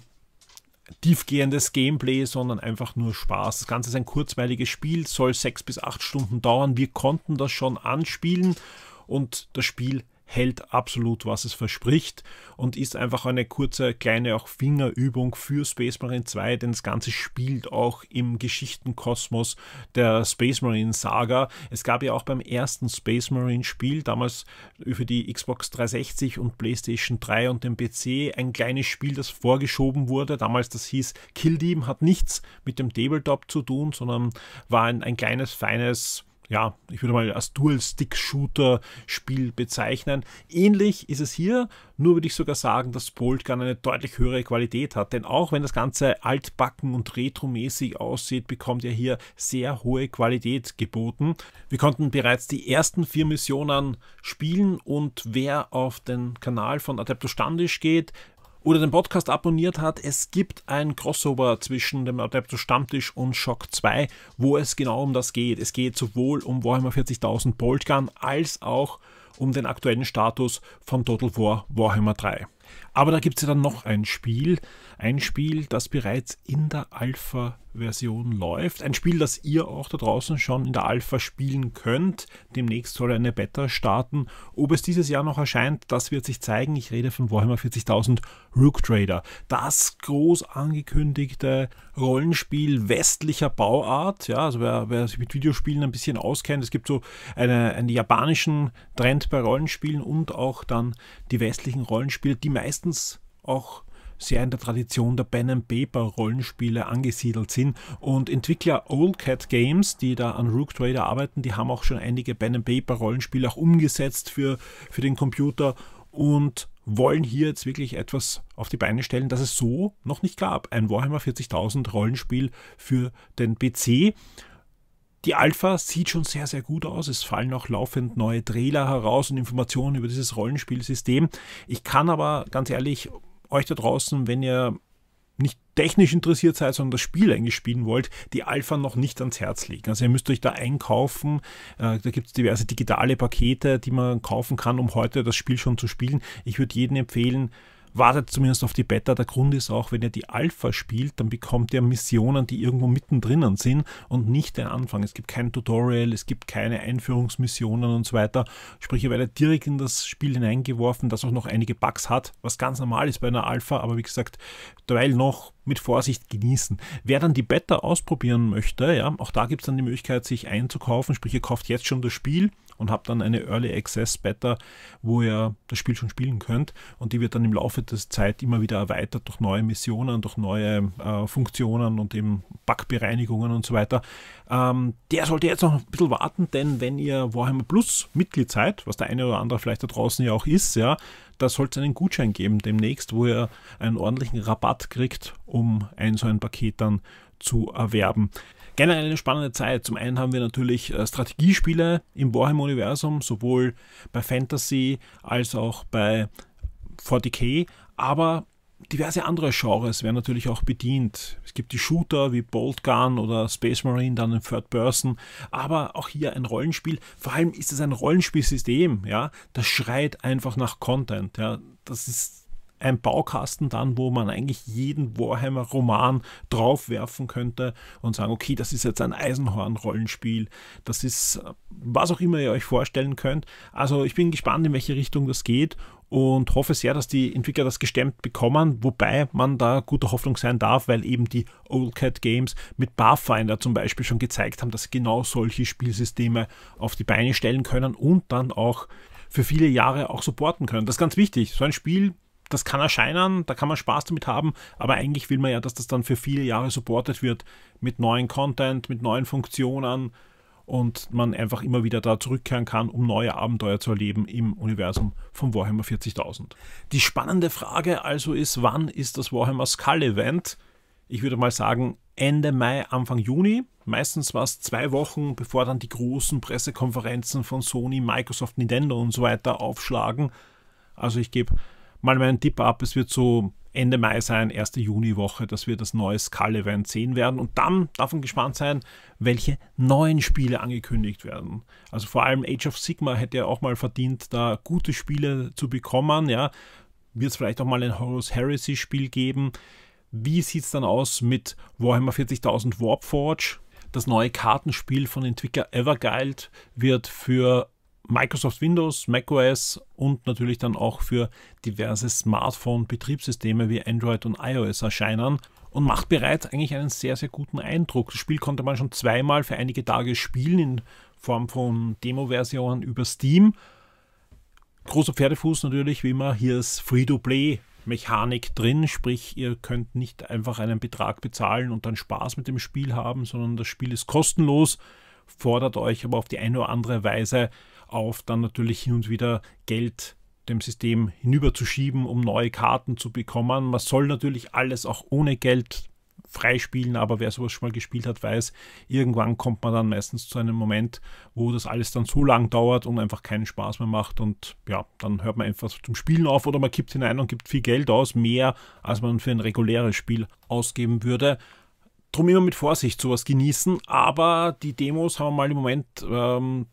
tiefgehendes Gameplay, sondern einfach nur Spaß. Das Ganze ist ein kurzweiliges Spiel, soll sechs bis acht Stunden dauern. Wir konnten das schon anspielen und das Spiel hält absolut, was es verspricht und ist einfach eine kurze, kleine auch Fingerübung für Space Marine 2, denn das Ganze spielt auch im Geschichtenkosmos der Space Marine Saga. Es gab ja auch beim ersten Space Marine Spiel, damals für die Xbox 360 und PlayStation 3 und den PC, ein kleines Spiel, das vorgeschoben wurde. Damals das hieß Kill Team, hat nichts mit dem Tabletop zu tun, sondern war ein, ein kleines, feines ja, ich würde mal als Dual-Stick-Shooter-Spiel bezeichnen. Ähnlich ist es hier, nur würde ich sogar sagen, dass Boltgun eine deutlich höhere Qualität hat. Denn auch wenn das Ganze altbacken und retromäßig aussieht, bekommt er hier sehr hohe Qualität geboten. Wir konnten bereits die ersten vier Missionen spielen und wer auf den Kanal von Adeptus Standisch geht, oder den Podcast abonniert hat, es gibt ein Crossover zwischen dem Adeptus Stammtisch und Shock 2, wo es genau um das geht. Es geht sowohl um Warhammer 40.000 Boltgun als auch um den aktuellen Status von Total War Warhammer 3. Aber da gibt es ja dann noch ein Spiel, ein Spiel, das bereits in der Alpha-Version läuft. Ein Spiel, das ihr auch da draußen schon in der Alpha spielen könnt. Demnächst soll eine Beta starten. Ob es dieses Jahr noch erscheint, das wird sich zeigen. Ich rede von Warhammer 40.000 Rook Trader. Das groß angekündigte Rollenspiel westlicher Bauart. Ja, also wer, wer sich mit Videospielen ein bisschen auskennt, es gibt so eine, einen japanischen Trend bei Rollenspielen und auch dann die westlichen Rollenspiele, die meistens auch sehr in der Tradition der Pen and Paper Rollenspiele angesiedelt sind und Entwickler Old Cat Games, die da an Rook Trader arbeiten, die haben auch schon einige Pen and Paper Rollenspiele auch umgesetzt für, für den Computer und wollen hier jetzt wirklich etwas auf die Beine stellen, das es so noch nicht gab. Ein Warhammer 40.000 Rollenspiel für den PC. Die Alpha sieht schon sehr, sehr gut aus. Es fallen auch laufend neue Trailer heraus und Informationen über dieses Rollenspielsystem. Ich kann aber ganz ehrlich euch da draußen, wenn ihr nicht technisch interessiert seid, sondern das Spiel eigentlich spielen wollt, die Alpha noch nicht ans Herz legen. Also ihr müsst euch da einkaufen. Äh, da gibt es diverse digitale Pakete, die man kaufen kann, um heute das Spiel schon zu spielen. Ich würde jedem empfehlen, wartet zumindest auf die Beta. Der Grund ist auch, wenn ihr die Alpha spielt, dann bekommt ihr Missionen, die irgendwo mittendrin sind und nicht den Anfang. Es gibt kein Tutorial, es gibt keine Einführungsmissionen und so weiter. Sprich, ihr werdet direkt in das Spiel hineingeworfen, das auch noch einige Bugs hat, was ganz normal ist bei einer Alpha, aber wie gesagt, derweil noch mit Vorsicht genießen. Wer dann die Beta ausprobieren möchte, ja, auch da gibt es dann die Möglichkeit, sich einzukaufen. Sprich, ihr kauft jetzt schon das Spiel und habt dann eine Early Access Beta, wo ihr das Spiel schon spielen könnt. Und die wird dann im Laufe der Zeit immer wieder erweitert durch neue Missionen, durch neue äh, Funktionen und eben Bugbereinigungen und so weiter. Ähm, der sollte jetzt noch ein bisschen warten, denn wenn ihr Warhammer Plus Mitglied seid, was der eine oder andere vielleicht da draußen ja auch ist, ja, da soll es einen Gutschein geben demnächst, wo ihr einen ordentlichen Rabatt kriegt, um ein so ein Paket dann zu erwerben. Generell eine spannende Zeit. Zum einen haben wir natürlich äh, Strategiespiele im Warhammer-Universum, sowohl bei Fantasy als auch bei 40k, aber diverse andere Genres werden natürlich auch bedient. Es gibt die Shooter wie Bolt Gun oder Space Marine dann in Third Person, aber auch hier ein Rollenspiel. Vor allem ist es ein Rollenspielsystem, ja, das schreit einfach nach Content, ja. Das ist ein Baukasten dann, wo man eigentlich jeden Warhammer-Roman draufwerfen könnte und sagen, okay, das ist jetzt ein Eisenhorn-Rollenspiel, das ist was auch immer ihr euch vorstellen könnt. Also ich bin gespannt, in welche Richtung das geht und hoffe sehr, dass die Entwickler das gestemmt bekommen, wobei man da guter Hoffnung sein darf, weil eben die Old Cat Games mit Pathfinder zum Beispiel schon gezeigt haben, dass sie genau solche Spielsysteme auf die Beine stellen können und dann auch für viele Jahre auch supporten können. Das ist ganz wichtig. So ein Spiel das kann erscheinen, da kann man Spaß damit haben, aber eigentlich will man ja, dass das dann für viele Jahre supportet wird mit neuen Content, mit neuen Funktionen und man einfach immer wieder da zurückkehren kann, um neue Abenteuer zu erleben im Universum von Warhammer 40.000. Die spannende Frage also ist, wann ist das Warhammer Skull Event? Ich würde mal sagen Ende Mai, Anfang Juni. Meistens war es zwei Wochen, bevor dann die großen Pressekonferenzen von Sony, Microsoft, Nintendo und so weiter aufschlagen. Also ich gebe mal meinen Tipp ab, es wird so Ende Mai sein, erste Juniwoche, dass wir das neue Skull-Event sehen werden. Und dann man gespannt sein, welche neuen Spiele angekündigt werden. Also vor allem Age of Sigma hätte ja auch mal verdient, da gute Spiele zu bekommen. Ja, wird es vielleicht auch mal ein Horus Heresy Spiel geben. Wie sieht es dann aus mit Warhammer 40.000 Warpforge? Das neue Kartenspiel von Entwickler Everguild wird für Microsoft Windows, macOS und natürlich dann auch für diverse Smartphone-Betriebssysteme wie Android und iOS erscheinen und macht bereits eigentlich einen sehr, sehr guten Eindruck. Das Spiel konnte man schon zweimal für einige Tage spielen in Form von Demo-Versionen über Steam. Großer Pferdefuß natürlich, wie immer, hier ist Free-to-Play Mechanik drin, sprich ihr könnt nicht einfach einen Betrag bezahlen und dann Spaß mit dem Spiel haben, sondern das Spiel ist kostenlos, fordert euch aber auf die eine oder andere Weise auf, dann natürlich hin und wieder Geld dem System hinüberzuschieben, um neue Karten zu bekommen. Man soll natürlich alles auch ohne Geld freispielen, aber wer sowas schon mal gespielt hat, weiß, irgendwann kommt man dann meistens zu einem Moment, wo das alles dann so lang dauert und einfach keinen Spaß mehr macht und ja, dann hört man einfach zum Spielen auf oder man kippt hinein und gibt viel Geld aus, mehr als man für ein reguläres Spiel ausgeben würde. Drum immer mit Vorsicht sowas genießen, aber die Demos haben wir mal im Moment ähm,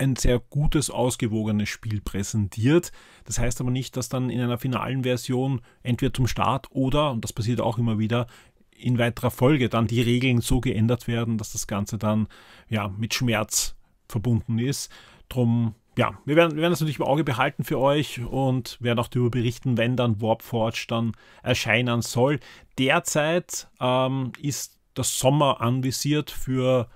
ein sehr gutes, ausgewogenes Spiel präsentiert. Das heißt aber nicht, dass dann in einer finalen Version entweder zum Start oder, und das passiert auch immer wieder, in weiterer Folge dann die Regeln so geändert werden, dass das Ganze dann ja mit Schmerz verbunden ist. Drum, ja, wir werden, wir werden das natürlich im Auge behalten für euch und werden auch darüber berichten, wenn dann Warpforge dann erscheinen soll. Derzeit ähm, ist das Sommer anvisiert für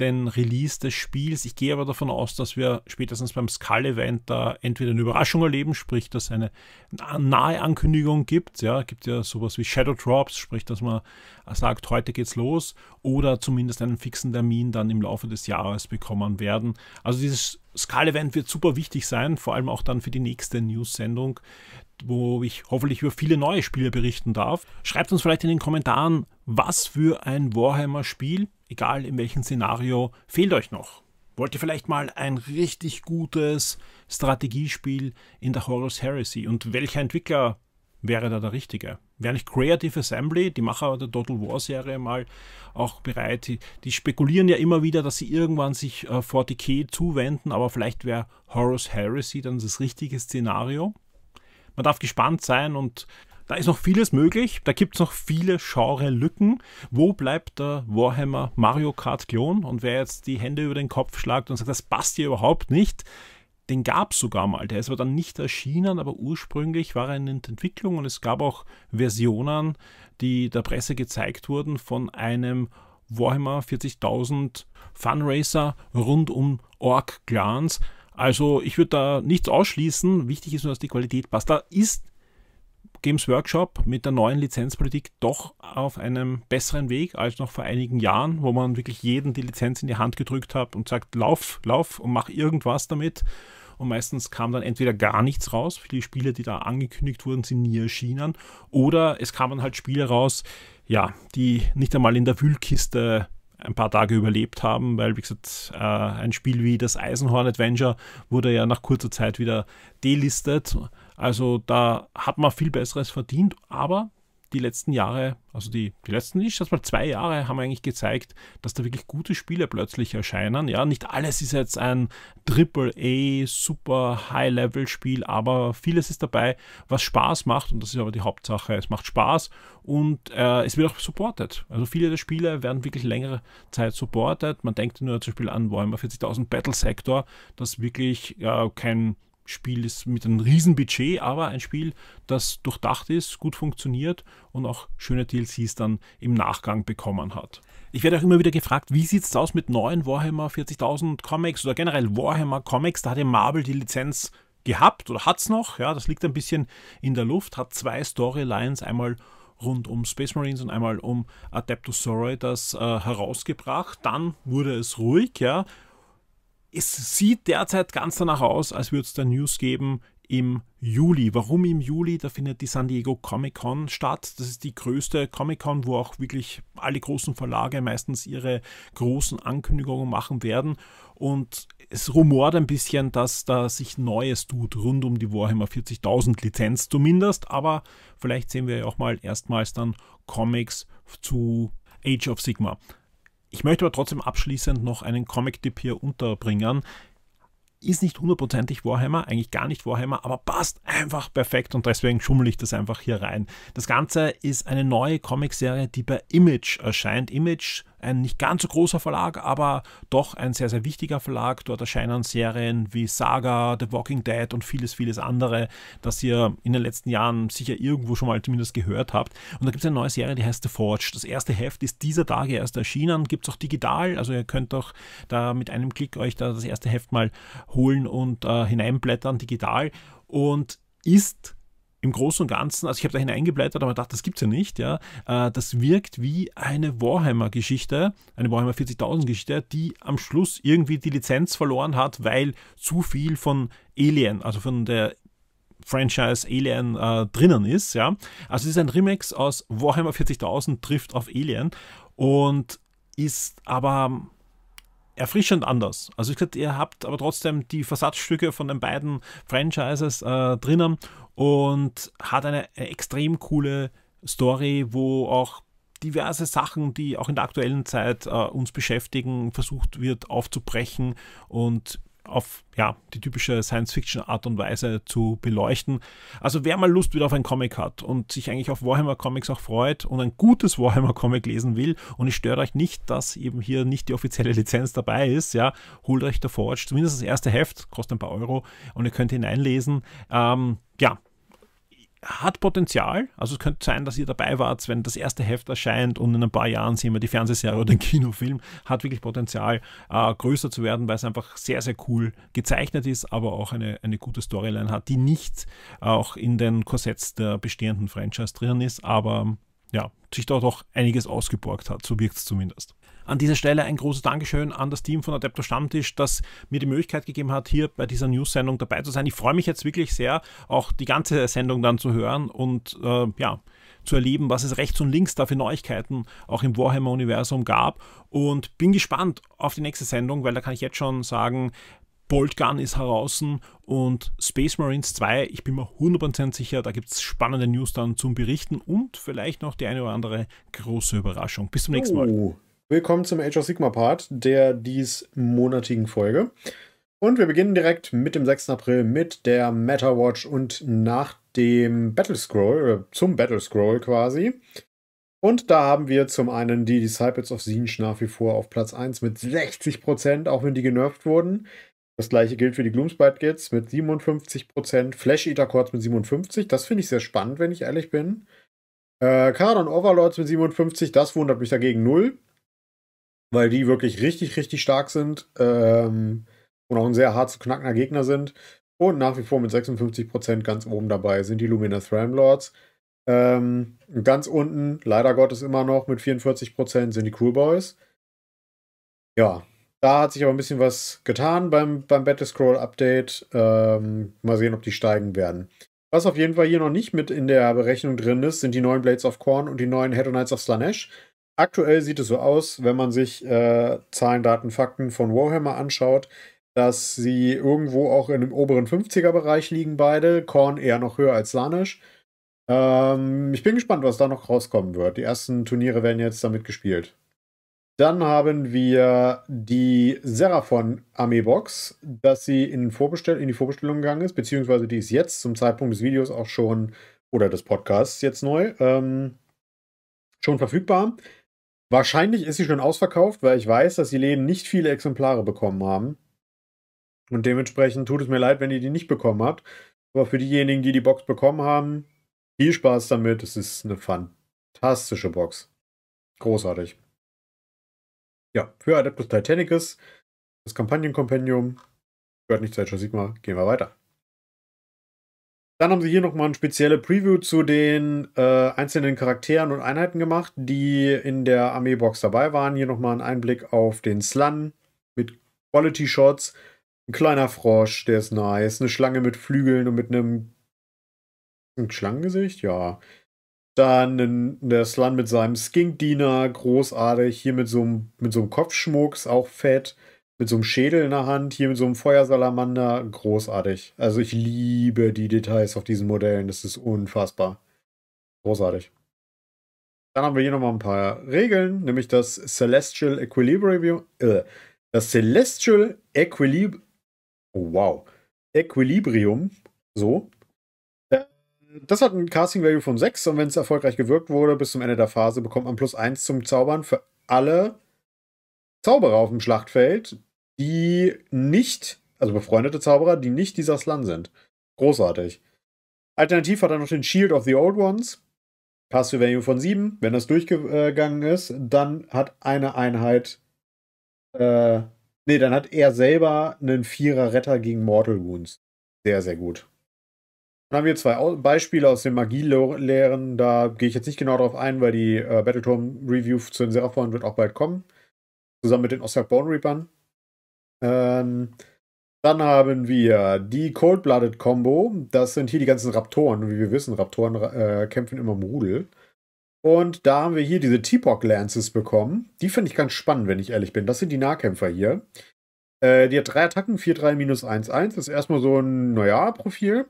den Release des Spiels. Ich gehe aber davon aus, dass wir spätestens beim Skull-Event da entweder eine Überraschung erleben, sprich, dass es eine nahe Ankündigung gibt. Ja, gibt ja sowas wie Shadow Drops, sprich, dass man sagt, heute geht's los, oder zumindest einen fixen Termin dann im Laufe des Jahres bekommen werden. Also dieses Skull-Event wird super wichtig sein, vor allem auch dann für die nächste News-Sendung wo ich hoffentlich über viele neue Spiele berichten darf. Schreibt uns vielleicht in den Kommentaren, was für ein Warhammer-Spiel egal in welchem Szenario, fehlt euch noch. Wollt ihr vielleicht mal ein richtig gutes Strategiespiel in der Horus Heresy? Und welcher Entwickler wäre da der richtige? Wäre nicht Creative Assembly, die Macher der Total War Serie, mal auch bereit? Die, die spekulieren ja immer wieder, dass sie irgendwann sich äh, 40k zuwenden, aber vielleicht wäre Horus Heresy dann das richtige Szenario. Man darf gespannt sein und da ist noch vieles möglich. Da gibt es noch viele Genre-Lücken. Wo bleibt der Warhammer Mario Kart Klon? Und wer jetzt die Hände über den Kopf schlagt und sagt, das passt hier überhaupt nicht, den gab es sogar mal. Der ist aber dann nicht erschienen, aber ursprünglich war er in Entwicklung und es gab auch Versionen, die der Presse gezeigt wurden von einem Warhammer 40.000 Funracer rund um Orc Clans. Also ich würde da nichts ausschließen. Wichtig ist nur, dass die Qualität passt. Da ist Games Workshop mit der neuen Lizenzpolitik doch auf einem besseren Weg als noch vor einigen Jahren, wo man wirklich jeden die Lizenz in die Hand gedrückt hat und sagt, lauf, lauf und mach irgendwas damit. Und meistens kam dann entweder gar nichts raus, die Spiele, die da angekündigt wurden, sind nie erschienen, oder es kamen halt Spiele raus, ja, die nicht einmal in der Wühlkiste ein paar Tage überlebt haben, weil, wie gesagt, äh, ein Spiel wie das Eisenhorn Adventure wurde ja nach kurzer Zeit wieder delistet also da hat man viel Besseres verdient, aber die letzten Jahre, also die, die letzten, ich das mal zwei Jahre, haben eigentlich gezeigt, dass da wirklich gute Spiele plötzlich erscheinen. Ja, nicht alles ist jetzt ein Triple-A, super High-Level-Spiel, aber vieles ist dabei, was Spaß macht und das ist aber die Hauptsache. Es macht Spaß und äh, es wird auch supported. Also viele der Spiele werden wirklich längere Zeit supported. Man denkt nur zum Beispiel an Warhammer 40.000 Battle Sector, das wirklich äh, kein Spiel ist mit einem riesen Budget, aber ein Spiel, das durchdacht ist, gut funktioniert und auch schöne DLCs dann im Nachgang bekommen hat. Ich werde auch immer wieder gefragt, wie sieht es aus mit neuen Warhammer 40.000 Comics oder generell Warhammer Comics? Da hat ja Marvel die Lizenz gehabt oder hat es noch, ja, das liegt ein bisschen in der Luft, hat zwei Storylines, einmal rund um Space Marines und einmal um Adeptus Sorrow das äh, herausgebracht. Dann wurde es ruhig, ja, es sieht derzeit ganz danach aus, als würde es da News geben im Juli. Warum im Juli? Da findet die San Diego Comic Con statt. Das ist die größte Comic Con, wo auch wirklich alle großen Verlage meistens ihre großen Ankündigungen machen werden. Und es rumort ein bisschen, dass da sich Neues tut rund um die Warhammer 40.000 Lizenz zumindest. Aber vielleicht sehen wir ja auch mal erstmals dann Comics zu Age of Sigma. Ich möchte aber trotzdem abschließend noch einen Comic-Tipp hier unterbringen. Ist nicht hundertprozentig Warhammer, eigentlich gar nicht Warhammer, aber passt einfach perfekt und deswegen schummel ich das einfach hier rein. Das Ganze ist eine neue Comicserie, die bei Image erscheint. Image ein nicht ganz so großer Verlag, aber doch ein sehr, sehr wichtiger Verlag. Dort erscheinen Serien wie Saga, The Walking Dead und vieles, vieles andere, das ihr in den letzten Jahren sicher irgendwo schon mal zumindest gehört habt. Und da gibt es eine neue Serie, die heißt The Forge. Das erste Heft ist dieser Tage erst erschienen, gibt es auch digital, also ihr könnt auch da mit einem Klick euch da das erste Heft mal holen und äh, hineinblättern digital und ist im Großen und Ganzen, also ich habe da hineingeblättert, aber dachte, das gibt es ja nicht, ja. Äh, das wirkt wie eine Warhammer-Geschichte, eine Warhammer 40.000-Geschichte, die am Schluss irgendwie die Lizenz verloren hat, weil zu viel von Alien, also von der Franchise Alien äh, drinnen ist, ja. Also es ist ein Remix aus Warhammer 40.000 trifft auf Alien und ist aber erfrischend anders. Also ich gesagt, ihr habt aber trotzdem die Versatzstücke von den beiden Franchises äh, drinnen und hat eine, eine extrem coole Story, wo auch diverse Sachen, die auch in der aktuellen Zeit äh, uns beschäftigen, versucht wird aufzubrechen und auf ja, die typische Science-Fiction-Art und Weise zu beleuchten. Also wer mal Lust wieder auf ein Comic hat und sich eigentlich auf Warhammer-Comics auch freut und ein gutes Warhammer-Comic lesen will und es stört euch nicht, dass eben hier nicht die offizielle Lizenz dabei ist, ja, holt euch der Forge, zumindest das erste Heft, kostet ein paar Euro und ihr könnt hineinlesen. Ähm, ja, hat Potenzial. Also es könnte sein, dass ihr dabei wart, wenn das erste Heft erscheint und in ein paar Jahren sehen wir die Fernsehserie oder den Kinofilm. Hat wirklich Potenzial, äh, größer zu werden, weil es einfach sehr, sehr cool gezeichnet ist, aber auch eine, eine gute Storyline hat, die nicht auch in den Korsetts der bestehenden Franchise drin ist, aber ja, sich dort auch einiges ausgeborgt hat. So wirkt es zumindest. An dieser Stelle ein großes Dankeschön an das Team von Adepto Stammtisch, das mir die Möglichkeit gegeben hat, hier bei dieser News-Sendung dabei zu sein. Ich freue mich jetzt wirklich sehr, auch die ganze Sendung dann zu hören und äh, ja, zu erleben, was es rechts und links da für Neuigkeiten auch im Warhammer-Universum gab. Und bin gespannt auf die nächste Sendung, weil da kann ich jetzt schon sagen, Bolt Gun ist heraus und Space Marines 2, ich bin mir 100% sicher, da gibt es spannende News dann zum Berichten und vielleicht noch die eine oder andere große Überraschung. Bis zum nächsten Mal. Oh. Willkommen zum Age of Sigma Part der diesmonatigen Folge. Und wir beginnen direkt mit dem 6. April mit der Meta Watch und nach dem Battle Scroll, äh, zum Battle Scroll quasi. Und da haben wir zum einen die Disciples of Zinj nach wie vor auf Platz 1 mit 60%, auch wenn die genervt wurden. Das gleiche gilt für die Gloomspite Kids mit 57%, Flash Eater Chords mit 57%. Das finde ich sehr spannend, wenn ich ehrlich bin. Äh, Cardon Overlords mit 57, das wundert mich dagegen null weil die wirklich richtig, richtig stark sind ähm, und auch ein sehr hart zu knackender Gegner sind. Und nach wie vor mit 56% ganz oben dabei sind die Luminous Ramlords. Ähm, ganz unten, leider Gottes immer noch mit 44% sind die Cool Boys. Ja, da hat sich aber ein bisschen was getan beim, beim Battle Scroll Update. Ähm, mal sehen, ob die steigen werden. Was auf jeden Fall hier noch nicht mit in der Berechnung drin ist, sind die neuen Blades of Corn und die neuen Hedonites of Slanesh. Aktuell sieht es so aus, wenn man sich äh, Zahlen, Daten, Fakten von Warhammer anschaut, dass sie irgendwo auch in dem oberen 50er-Bereich liegen, beide. Korn eher noch höher als Slanisch. Ähm, ich bin gespannt, was da noch rauskommen wird. Die ersten Turniere werden jetzt damit gespielt. Dann haben wir die Seraphon Armeebox, dass sie in, Vorbestell in die Vorbestellung gegangen ist, beziehungsweise die ist jetzt zum Zeitpunkt des Videos auch schon, oder des Podcasts jetzt neu, ähm, schon verfügbar. Wahrscheinlich ist sie schon ausverkauft, weil ich weiß, dass die Läden nicht viele Exemplare bekommen haben. Und dementsprechend tut es mir leid, wenn ihr die nicht bekommen habt. Aber für diejenigen, die die Box bekommen haben, viel Spaß damit. Es ist eine fantastische Box. Großartig. Ja, für Adeptus Titanicus, das Kampagnenkompendium, gehört nicht zu Edge Sigma, gehen wir weiter. Dann haben sie hier nochmal ein spezielle Preview zu den äh, einzelnen Charakteren und Einheiten gemacht, die in der Armeebox dabei waren. Hier nochmal ein Einblick auf den Slun mit Quality Shots. Ein kleiner Frosch, der ist nice. Eine Schlange mit Flügeln und mit einem ein Schlangengesicht, ja. Dann ein, der Slun mit seinem Skink-Diener, großartig. Hier mit so einem, mit so einem Kopfschmucks, auch fett mit so einem Schädel in der Hand, hier mit so einem Feuersalamander. Großartig. Also ich liebe die Details auf diesen Modellen. Das ist unfassbar. Großartig. Dann haben wir hier nochmal ein paar Regeln, nämlich das Celestial Equilibrium. Äh, das Celestial Equilibrium. Oh, wow. Equilibrium. So. Äh, das hat ein Casting Value von 6 und wenn es erfolgreich gewirkt wurde bis zum Ende der Phase, bekommt man plus 1 zum Zaubern für alle Zauberer auf dem Schlachtfeld, die nicht, also befreundete Zauberer, die nicht dieser Slan sind. Großartig. Alternativ hat er noch den Shield of the Old Ones. Castle Value von 7. Wenn das durchgegangen ist, dann hat eine Einheit. Äh, nee, dann hat er selber einen Vierer Retter gegen Mortal Wounds. Sehr, sehr gut. Dann haben wir zwei Beispiele aus den Magielehren. Da gehe ich jetzt nicht genau darauf ein, weil die äh, Battletorm Review zu den Seraphon wird auch bald kommen. Zusammen mit den Oscar Bone Reapern. Ähm, dann haben wir die Cold-Blooded Combo. Das sind hier die ganzen Raptoren. Wie wir wissen, Raptoren äh, kämpfen immer im Rudel. Und da haben wir hier diese T-Pok Lances bekommen. Die finde ich ganz spannend, wenn ich ehrlich bin. Das sind die Nahkämpfer hier. Äh, die hat drei Attacken, 4-3 minus 1-1. Das ist erstmal so ein, naja, Profil.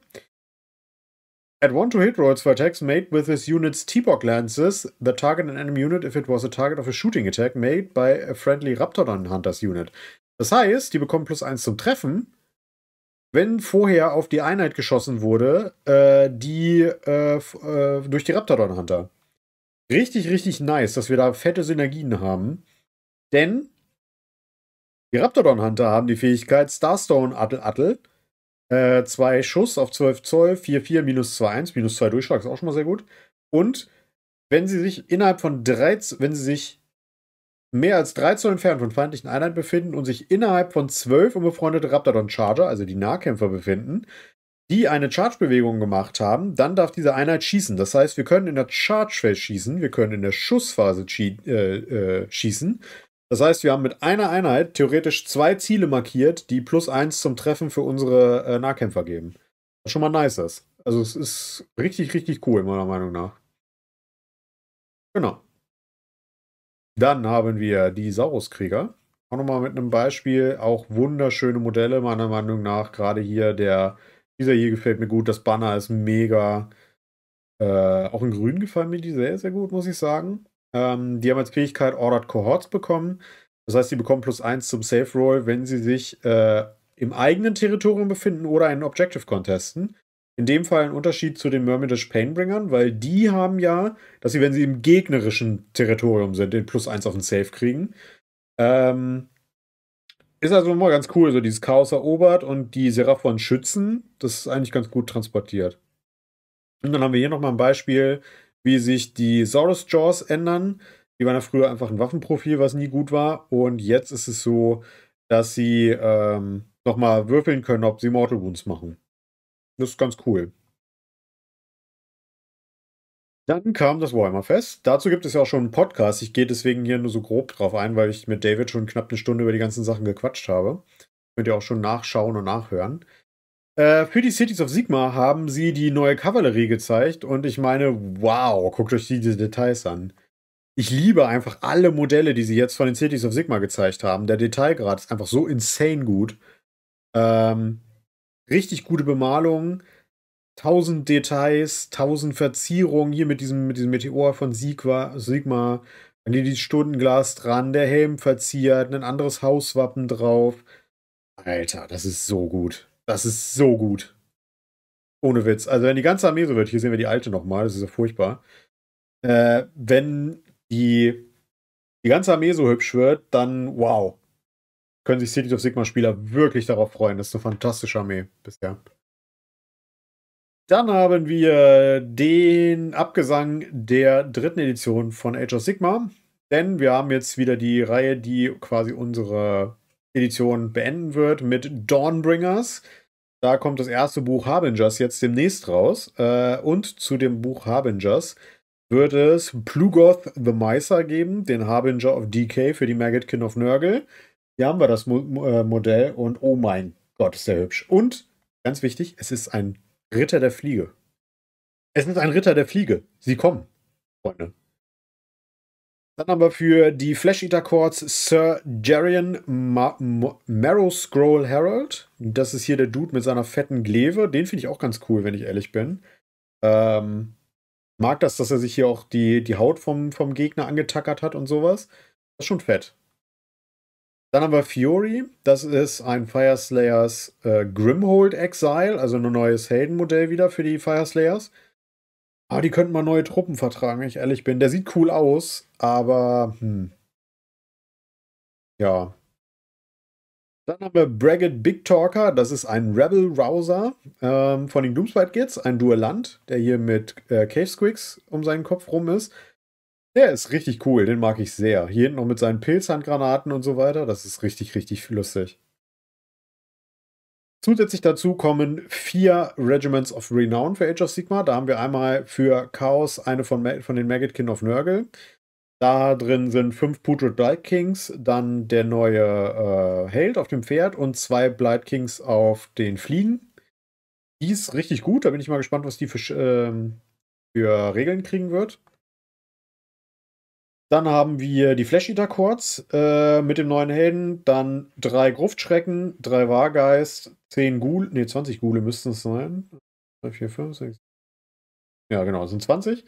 At one to hit rolls for attacks made with his unit's T-Bog lances, the target an enemy unit if it was a target of a shooting attack made by a friendly Raptordon Hunters unit. Das heißt, die bekommen plus eins zum Treffen, wenn vorher auf die Einheit geschossen wurde, äh, die äh, äh, durch die Raptordon Hunter. Richtig, richtig nice, dass wir da fette Synergien haben. Denn die Raptordon Hunter haben die Fähigkeit Starstone Attel Attel. Äh, Schuss auf 12 Zoll, 4-4, minus 2-1, minus 2 Durchschlag ist auch schon mal sehr gut. Und wenn sie sich innerhalb von drei, wenn sie sich mehr als 3 Zoll entfernt von feindlichen Einheiten befinden und sich innerhalb von 12 unbefreundete Raptordon Charger, also die Nahkämpfer, befinden, die eine Charge-Bewegung gemacht haben, dann darf diese Einheit schießen. Das heißt, wir können in der Charge-Phase schießen, wir können in der Schussphase äh, äh, schießen. Das heißt, wir haben mit einer Einheit theoretisch zwei Ziele markiert, die plus eins zum Treffen für unsere äh, Nahkämpfer geben. Was schon mal nice ist. Also es ist richtig, richtig cool, meiner Meinung nach. Genau. Dann haben wir die Sauruskrieger. Auch nochmal mit einem Beispiel. Auch wunderschöne Modelle, meiner Meinung nach. Gerade hier, der, dieser hier gefällt mir gut. Das Banner ist mega. Äh, auch in Grün gefallen mir die sehr, sehr gut, muss ich sagen. Ähm, die haben als Fähigkeit Ordered Cohorts bekommen. Das heißt, die bekommen plus eins zum Safe Roll, wenn sie sich äh, im eigenen Territorium befinden oder einen Objective contesten. In dem Fall ein Unterschied zu den Myrmidish Painbringern, weil die haben ja, dass sie, wenn sie im gegnerischen Territorium sind, den plus 1 auf den Safe kriegen. Ähm, ist also immer ganz cool, so dieses Chaos erobert und die Seraphon schützen. Das ist eigentlich ganz gut transportiert. Und dann haben wir hier nochmal ein Beispiel, wie sich die Saurus Jaws ändern. Die waren ja früher einfach ein Waffenprofil, was nie gut war. Und jetzt ist es so, dass sie ähm, nochmal würfeln können, ob sie Mortal Wounds machen. Das ist ganz cool. Dann kam das Warhammer Fest. Dazu gibt es ja auch schon einen Podcast. Ich gehe deswegen hier nur so grob drauf ein, weil ich mit David schon knapp eine Stunde über die ganzen Sachen gequatscht habe. Könnt ihr auch schon nachschauen und nachhören. Äh, für die Cities of Sigma haben sie die neue Kavallerie gezeigt und ich meine, wow, guckt euch diese Details an. Ich liebe einfach alle Modelle, die sie jetzt von den Cities of Sigma gezeigt haben. Der Detailgrad ist einfach so insane gut. Ähm, richtig gute Bemalung, tausend Details, tausend Verzierungen hier mit diesem, mit diesem Meteor von Sigma, Sigma. Dann hier dieses Stundenglas dran, der Helm verziert, ein anderes Hauswappen drauf. Alter, das ist so gut. Das ist so gut. Ohne Witz. Also, wenn die ganze Armee so wird, hier sehen wir die alte nochmal, das ist ja furchtbar. Äh, wenn die, die ganze Armee so hübsch wird, dann wow können sich Cities of Sigma-Spieler wirklich darauf freuen. Das ist eine fantastische Armee bisher. Dann haben wir den Abgesang der dritten Edition von Age of Sigma. Denn wir haben jetzt wieder die Reihe, die quasi unsere Edition beenden wird mit Dawnbringers. Da kommt das erste Buch Harbingers jetzt demnächst raus. Äh, und zu dem Buch Harbingers wird es Plugoth the Miser geben, den Harbinger of DK für die Maggotkin of Nurgle. Hier haben wir das Mo äh, Modell und oh mein Gott, ist der hübsch. Und ganz wichtig, es ist ein Ritter der Fliege. Es ist ein Ritter der Fliege. Sie kommen, Freunde. Dann haben wir für die Flash Eater Chords Sir Jarian Ma Marrow Scroll Herald. Das ist hier der Dude mit seiner fetten Gleve. Den finde ich auch ganz cool, wenn ich ehrlich bin. Ähm, mag das, dass er sich hier auch die, die Haut vom, vom Gegner angetackert hat und sowas. Das ist schon fett. Dann haben wir Fury. Das ist ein Fireslayers äh, Grimhold Exile, also ein neues Heldenmodell wieder für die Fireslayers. Aber die könnten mal neue Truppen vertragen, wenn ich ehrlich bin. Der sieht cool aus, aber hm. Ja. Dann haben wir Braggett Big Talker. Das ist ein Rebel Rouser ähm, von den Gloomspite Kids, ein Duellant, der hier mit äh, Cave Squicks um seinen Kopf rum ist. Der ist richtig cool, den mag ich sehr. Hier hinten noch mit seinen Pilzhandgranaten und so weiter. Das ist richtig, richtig lustig. Zusätzlich dazu kommen vier Regiments of Renown für Age of Sigma. Da haben wir einmal für Chaos eine von, von den Maggotkin of Nurgle. Da drin sind fünf Putrid Blight Kings, dann der neue äh, Held auf dem Pferd und zwei Blight Kings auf den Fliegen. Die ist richtig gut, da bin ich mal gespannt, was die für, äh, für Regeln kriegen wird. Dann haben wir die Flash Eater Quartz äh, mit dem neuen Helden. Dann drei Gruftschrecken, drei Wargeist, zehn Ghoul, ne, 20 Ghule müssten es sein. 3, 4, 5, 6. Ja, genau, sind 20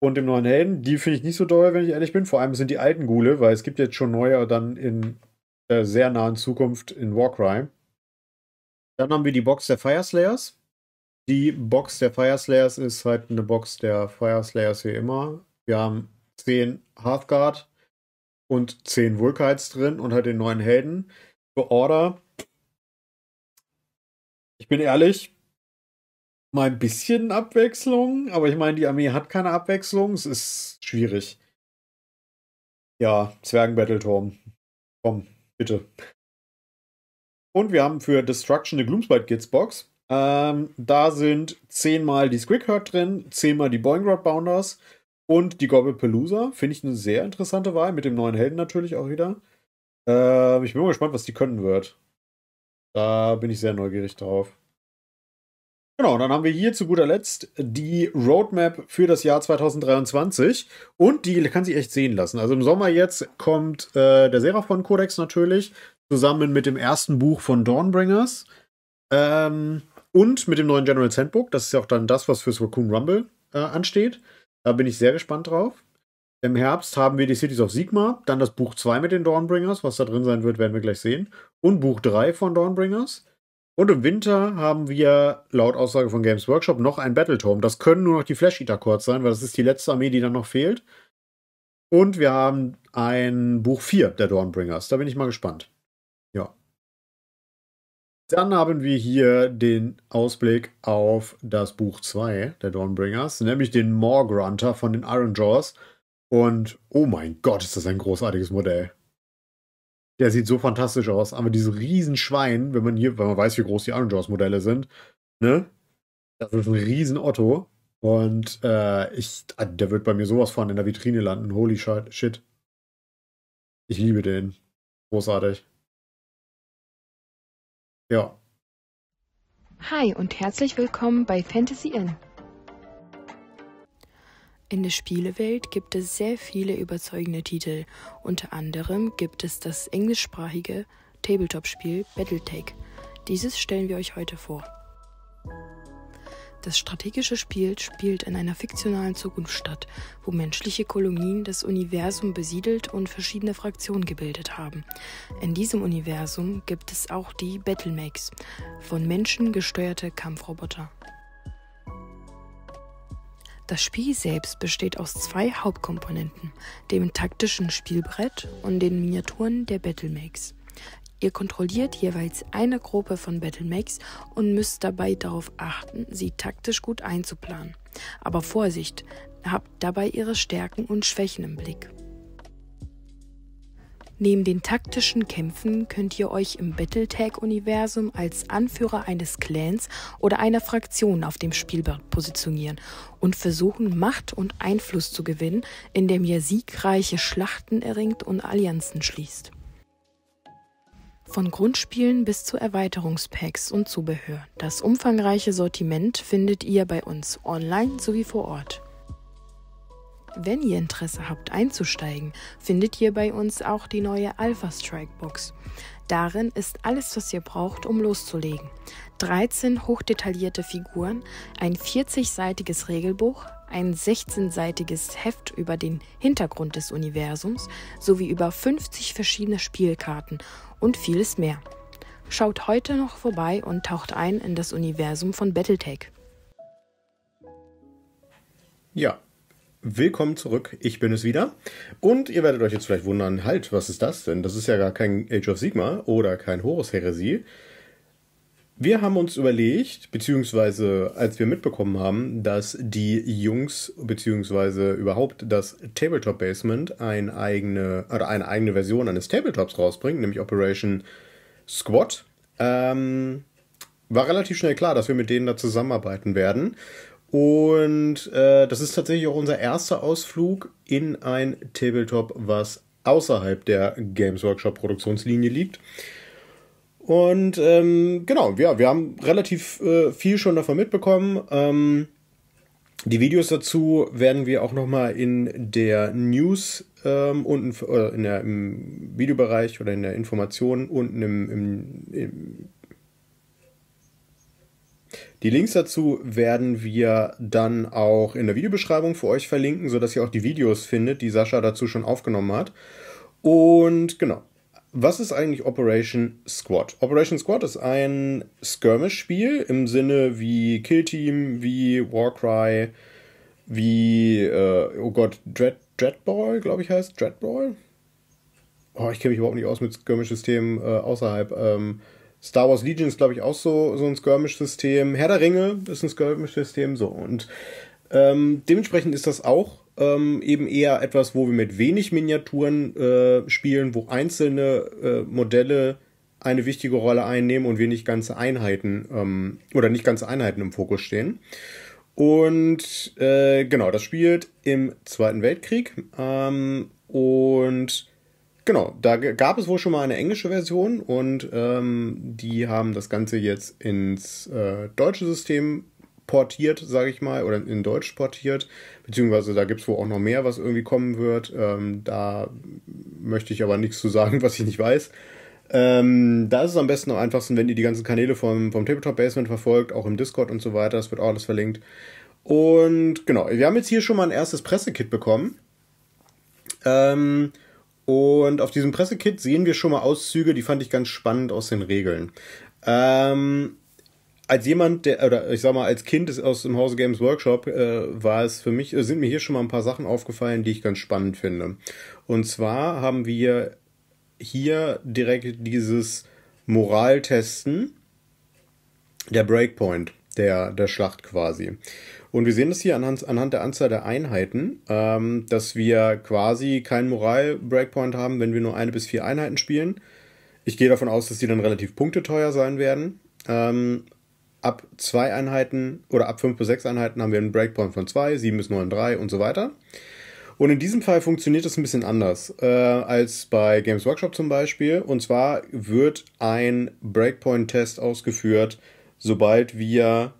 und dem neuen Helden. Die finde ich nicht so doll, wenn ich ehrlich bin. Vor allem sind die alten Gule, weil es gibt jetzt schon neue dann in äh, sehr nahen Zukunft in Warcry. Dann haben wir die Box der Fireslayers. Die Box der Fireslayers ist halt eine Box der Fireslayers wie immer. Wir haben 10 Hearthguard und 10 Vulkites drin und halt den neuen Helden. Für Order. Ich bin ehrlich, mal ein bisschen Abwechslung, aber ich meine, die Armee hat keine Abwechslung. Es ist schwierig. Ja, Zwergen-Battleturm. Komm, bitte. Und wir haben für Destruction eine Gloomspite Kids Box. Ähm, da sind zehnmal die Squighurt drin, zehnmal die Boingrod Bounders und die Gobblepalooza. Finde ich eine sehr interessante Wahl, mit dem neuen Helden natürlich auch wieder. Äh, ich bin mal gespannt, was die können wird. Da bin ich sehr neugierig drauf. Genau, dann haben wir hier zu guter Letzt die Roadmap für das Jahr 2023 und die kann sich echt sehen lassen. Also im Sommer jetzt kommt äh, der Seraphon Codex natürlich zusammen mit dem ersten Buch von Dawnbringers ähm, und mit dem neuen General Handbook. Das ist ja auch dann das, was fürs Raccoon Rumble äh, ansteht. Da bin ich sehr gespannt drauf. Im Herbst haben wir die Cities of Sigma, dann das Buch 2 mit den Dawnbringers. Was da drin sein wird, werden wir gleich sehen. Und Buch 3 von Dawnbringers. Und im Winter haben wir laut Aussage von Games Workshop noch ein Battletome. Das können nur noch die Flash Eater Chords sein, weil das ist die letzte Armee, die dann noch fehlt. Und wir haben ein Buch 4 der Dawnbringers. Da bin ich mal gespannt. Dann haben wir hier den Ausblick auf das Buch 2 der Dawnbringers, nämlich den Morgrunter von den Iron Jaws. Und oh mein Gott, ist das ein großartiges Modell. Der sieht so fantastisch aus. Aber dieses Riesenschwein, wenn man hier, wenn man weiß, wie groß die Iron Jaws Modelle sind, ne? Das ist ein riesen Otto. Und äh, ich, ah, der wird bei mir sowas von in der Vitrine landen. Holy shit. Ich liebe den. Großartig. Ja. Hi und herzlich willkommen bei Fantasy Inn. In der Spielewelt gibt es sehr viele überzeugende Titel. Unter anderem gibt es das englischsprachige Tabletop-Spiel Battletech. Dieses stellen wir euch heute vor. Das strategische Spiel spielt in einer fiktionalen Zukunft statt, wo menschliche Kolonien das Universum besiedelt und verschiedene Fraktionen gebildet haben. In diesem Universum gibt es auch die Battlemakes, von Menschen gesteuerte Kampfroboter. Das Spiel selbst besteht aus zwei Hauptkomponenten, dem taktischen Spielbrett und den Miniaturen der Battlemakes. Ihr kontrolliert jeweils eine Gruppe von Battlemakes und müsst dabei darauf achten, sie taktisch gut einzuplanen. Aber Vorsicht, habt dabei ihre Stärken und Schwächen im Blick. Neben den taktischen Kämpfen könnt ihr euch im Battletag-Universum als Anführer eines Clans oder einer Fraktion auf dem Spielbrett positionieren und versuchen, Macht und Einfluss zu gewinnen, indem ihr siegreiche Schlachten erringt und Allianzen schließt. Von Grundspielen bis zu Erweiterungspacks und Zubehör. Das umfangreiche Sortiment findet ihr bei uns online sowie vor Ort. Wenn ihr Interesse habt einzusteigen, findet ihr bei uns auch die neue Alpha Strike Box. Darin ist alles, was ihr braucht, um loszulegen. 13 hochdetaillierte Figuren, ein 40-seitiges Regelbuch, ein 16-seitiges Heft über den Hintergrund des Universums sowie über 50 verschiedene Spielkarten und vieles mehr. Schaut heute noch vorbei und taucht ein in das Universum von Battletech. Ja, Willkommen zurück, ich bin es wieder. Und ihr werdet euch jetzt vielleicht wundern, halt, was ist das denn? Das ist ja gar kein Age of Sigma oder kein Horus Heresie. Wir haben uns überlegt, beziehungsweise als wir mitbekommen haben, dass die Jungs, beziehungsweise überhaupt das Tabletop Basement eine eigene, oder eine eigene Version eines Tabletops rausbringt, nämlich Operation Squad, ähm, war relativ schnell klar, dass wir mit denen da zusammenarbeiten werden. Und äh, das ist tatsächlich auch unser erster Ausflug in ein Tabletop, was außerhalb der Games Workshop Produktionslinie liegt. Und ähm, genau, ja, wir haben relativ äh, viel schon davon mitbekommen. Ähm, die Videos dazu werden wir auch nochmal in der News ähm, unten, äh, in der, im Videobereich oder in der Information unten im, im, im die Links dazu werden wir dann auch in der Videobeschreibung für euch verlinken, sodass ihr auch die Videos findet, die Sascha dazu schon aufgenommen hat. Und genau, was ist eigentlich Operation Squad? Operation Squad ist ein Skirmish-Spiel im Sinne wie Kill Team, wie Warcry, wie, äh, oh Gott, Dread, Dreadball, glaube ich heißt. Dreadball? Oh, ich kenne mich überhaupt nicht aus mit Skirmish-Systemen äh, außerhalb. Ähm, Star Wars Legion ist, glaube ich, auch so, so ein Skirmish-System. Herr der Ringe ist ein Skirmish-System, so. Und ähm, dementsprechend ist das auch ähm, eben eher etwas, wo wir mit wenig Miniaturen äh, spielen, wo einzelne äh, Modelle eine wichtige Rolle einnehmen und wir nicht ganze Einheiten ähm, oder nicht ganze Einheiten im Fokus stehen. Und äh, genau, das spielt im Zweiten Weltkrieg. Ähm, und genau, da gab es wohl schon mal eine englische Version und ähm, die haben das Ganze jetzt ins äh, deutsche System portiert, sage ich mal, oder in Deutsch portiert. Beziehungsweise da gibt es wohl auch noch mehr, was irgendwie kommen wird. Ähm, da möchte ich aber nichts zu sagen, was ich nicht weiß. Ähm, da ist es am besten am einfachsten, wenn ihr die ganzen Kanäle vom, vom Tabletop Basement verfolgt, auch im Discord und so weiter. Das wird auch alles verlinkt. Und genau, wir haben jetzt hier schon mal ein erstes Pressekit bekommen. Ähm, und auf diesem Pressekit sehen wir schon mal Auszüge, die fand ich ganz spannend aus den Regeln. Ähm, als jemand, der, oder ich sag mal, als Kind aus dem Hause Games Workshop, äh, war es für mich, sind mir hier schon mal ein paar Sachen aufgefallen, die ich ganz spannend finde. Und zwar haben wir hier direkt dieses Moraltesten der Breakpoint der, der Schlacht quasi. Und wir sehen das hier anhand, anhand der Anzahl der Einheiten, ähm, dass wir quasi keinen Moral-Breakpoint haben, wenn wir nur eine bis vier Einheiten spielen. Ich gehe davon aus, dass die dann relativ punkteteuer sein werden. Ähm, ab zwei Einheiten oder ab fünf bis sechs Einheiten haben wir einen Breakpoint von zwei, sieben bis neun, drei und so weiter. Und in diesem Fall funktioniert das ein bisschen anders äh, als bei Games Workshop zum Beispiel. Und zwar wird ein Breakpoint-Test ausgeführt, sobald wir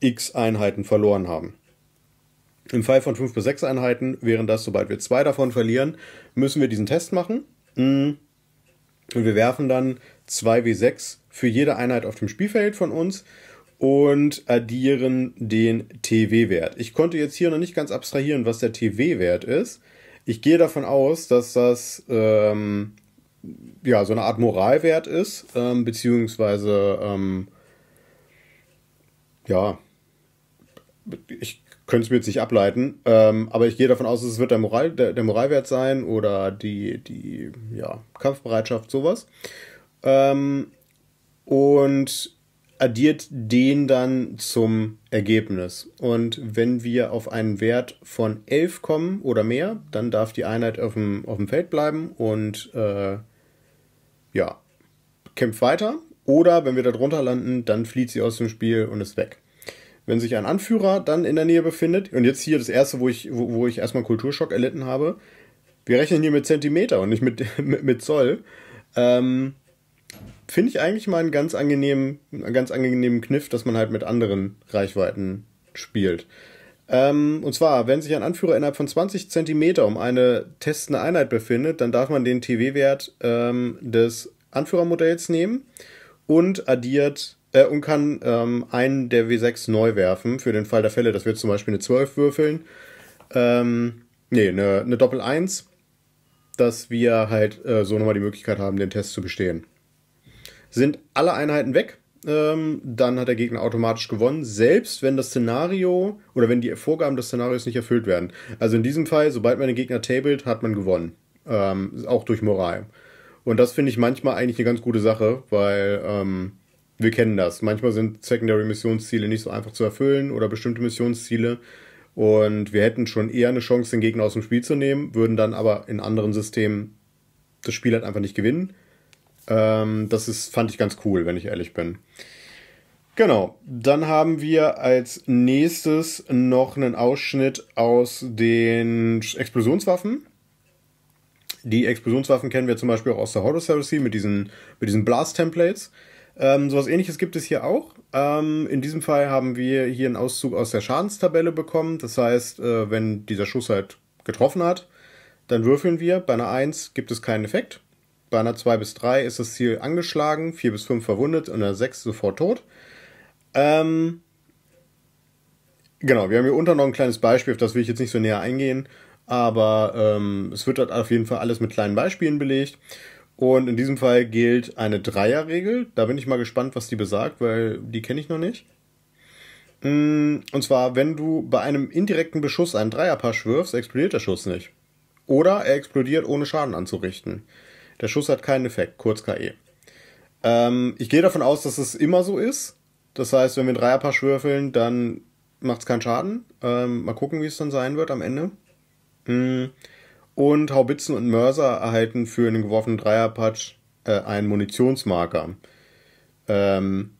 x Einheiten verloren haben. Im Fall von fünf bis sechs Einheiten wären das, sobald wir zwei davon verlieren, müssen wir diesen Test machen. Mm. Und wir werfen dann 2W6 für jede Einheit auf dem Spielfeld von uns und addieren den TW-Wert. Ich konnte jetzt hier noch nicht ganz abstrahieren, was der TW-Wert ist. Ich gehe davon aus, dass das ähm, ja so eine Art Moralwert ist, ähm, beziehungsweise ähm, ja, ich könnte es mir jetzt nicht ableiten, ähm, aber ich gehe davon aus, es wird der, Moral, der, der Moralwert sein oder die, die ja, Kampfbereitschaft, sowas. Ähm, und addiert den dann zum Ergebnis. Und wenn wir auf einen Wert von 11 kommen oder mehr, dann darf die Einheit auf dem, auf dem Feld bleiben und äh, ja, kämpft weiter. Oder wenn wir da drunter landen, dann flieht sie aus dem Spiel und ist weg. Wenn sich ein Anführer dann in der Nähe befindet, und jetzt hier das erste, wo ich, wo, wo ich erstmal Kulturschock erlitten habe, wir rechnen hier mit Zentimeter und nicht mit, mit, mit Zoll. Ähm, finde ich eigentlich mal einen ganz angenehmen, einen ganz angenehmen Kniff, dass man halt mit anderen Reichweiten spielt. Ähm, und zwar, wenn sich ein Anführer innerhalb von 20 Zentimeter um eine testende Einheit befindet, dann darf man den TW-Wert ähm, des Anführermodells nehmen und addiert äh, und kann ähm, einen der W6 neu werfen für den Fall der Fälle, dass wir zum Beispiel eine 12 würfeln. Ähm, nee, eine, eine Doppel 1, dass wir halt äh, so nochmal die Möglichkeit haben, den Test zu bestehen sind alle Einheiten weg. ähm, dann hat der Gegner automatisch gewonnen, selbst wenn das Szenario oder wenn die Vorgaben des Szenarios nicht erfüllt werden. Also in diesem Fall, sobald man den Gegner tabelt, hat man gewonnen. Ähm, auch durch Moral. Und das finde ich manchmal eigentlich eine ganz gute Sache, weil ähm, wir kennen das. Manchmal sind Secondary Missionsziele nicht so einfach zu erfüllen oder bestimmte Missionsziele. Und wir hätten schon eher eine Chance, den Gegner aus dem Spiel zu nehmen, würden dann aber in anderen Systemen das Spiel halt einfach nicht gewinnen. Ähm, das ist, fand ich ganz cool, wenn ich ehrlich bin. Genau, dann haben wir als nächstes noch einen Ausschnitt aus den Explosionswaffen. Die Explosionswaffen kennen wir zum Beispiel auch aus der Horus Heresy mit diesen, mit diesen Blast-Templates. Ähm, sowas ähnliches gibt es hier auch. Ähm, in diesem Fall haben wir hier einen Auszug aus der Schadenstabelle bekommen. Das heißt, äh, wenn dieser Schuss halt getroffen hat, dann würfeln wir. Bei einer 1 gibt es keinen Effekt. Bei einer 2 bis 3 ist das Ziel angeschlagen, 4 bis 5 verwundet und einer 6 sofort tot. Ähm, genau, wir haben hier unter noch ein kleines Beispiel, auf das will ich jetzt nicht so näher eingehen, aber ähm, es wird dort auf jeden Fall alles mit kleinen Beispielen belegt. Und in diesem Fall gilt eine Dreierregel. Da bin ich mal gespannt, was die besagt, weil die kenne ich noch nicht. Mm, und zwar, wenn du bei einem indirekten Beschuss einen Dreierpasch wirfst, explodiert der Schuss nicht. Oder er explodiert ohne Schaden anzurichten. Der Schuss hat keinen Effekt, kurz KE. Ähm, ich gehe davon aus, dass es immer so ist. Das heißt, wenn wir einen Dreierpasch würfeln, dann macht es keinen Schaden. Ähm, mal gucken, wie es dann sein wird am Ende. Mm. Und Haubitzen und Mörser erhalten für einen geworfenen Dreierpatch äh, einen Munitionsmarker. Ähm,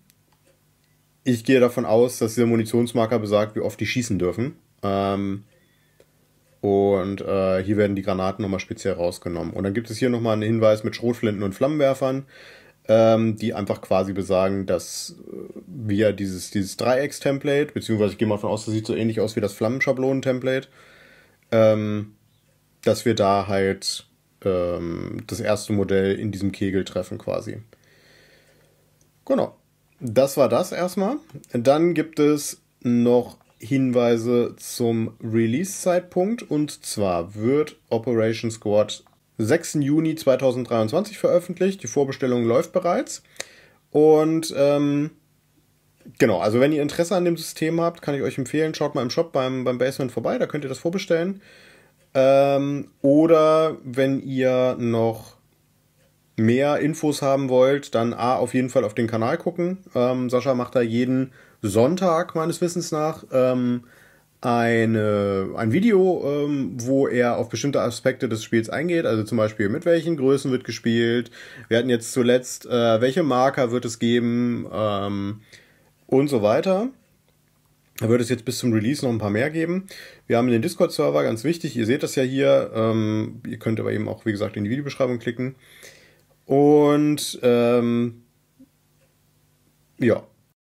ich gehe davon aus, dass dieser Munitionsmarker besagt, wie oft die schießen dürfen. Ähm, und äh, hier werden die Granaten nochmal speziell rausgenommen. Und dann gibt es hier nochmal einen Hinweis mit Schrotflinten und Flammenwerfern, ähm, die einfach quasi besagen, dass äh, wir dieses, dieses Dreiecks-Template, beziehungsweise ich gehe mal davon aus, das sieht so ähnlich aus wie das Flammenschablonen-Template, ähm, dass wir da halt ähm, das erste Modell in diesem Kegel treffen quasi. Genau. Das war das erstmal. Dann gibt es noch Hinweise zum Release-Zeitpunkt und zwar wird Operation Squad 6. Juni 2023 veröffentlicht. Die Vorbestellung läuft bereits. Und ähm, genau, also wenn ihr Interesse an dem System habt, kann ich euch empfehlen, schaut mal im Shop beim, beim Basement vorbei, da könnt ihr das vorbestellen. Ähm, oder wenn ihr noch mehr Infos haben wollt, dann A, auf jeden Fall auf den Kanal gucken. Ähm, Sascha macht da jeden Sonntag meines Wissens nach ähm, eine, ein Video, ähm, wo er auf bestimmte Aspekte des Spiels eingeht. Also zum Beispiel, mit welchen Größen wird gespielt. Wir hatten jetzt zuletzt, äh, welche Marker wird es geben ähm, und so weiter. Da wird es jetzt bis zum Release noch ein paar mehr geben. Wir haben den Discord-Server, ganz wichtig. Ihr seht das ja hier. Ähm, ihr könnt aber eben auch, wie gesagt, in die Videobeschreibung klicken. Und ähm, ja,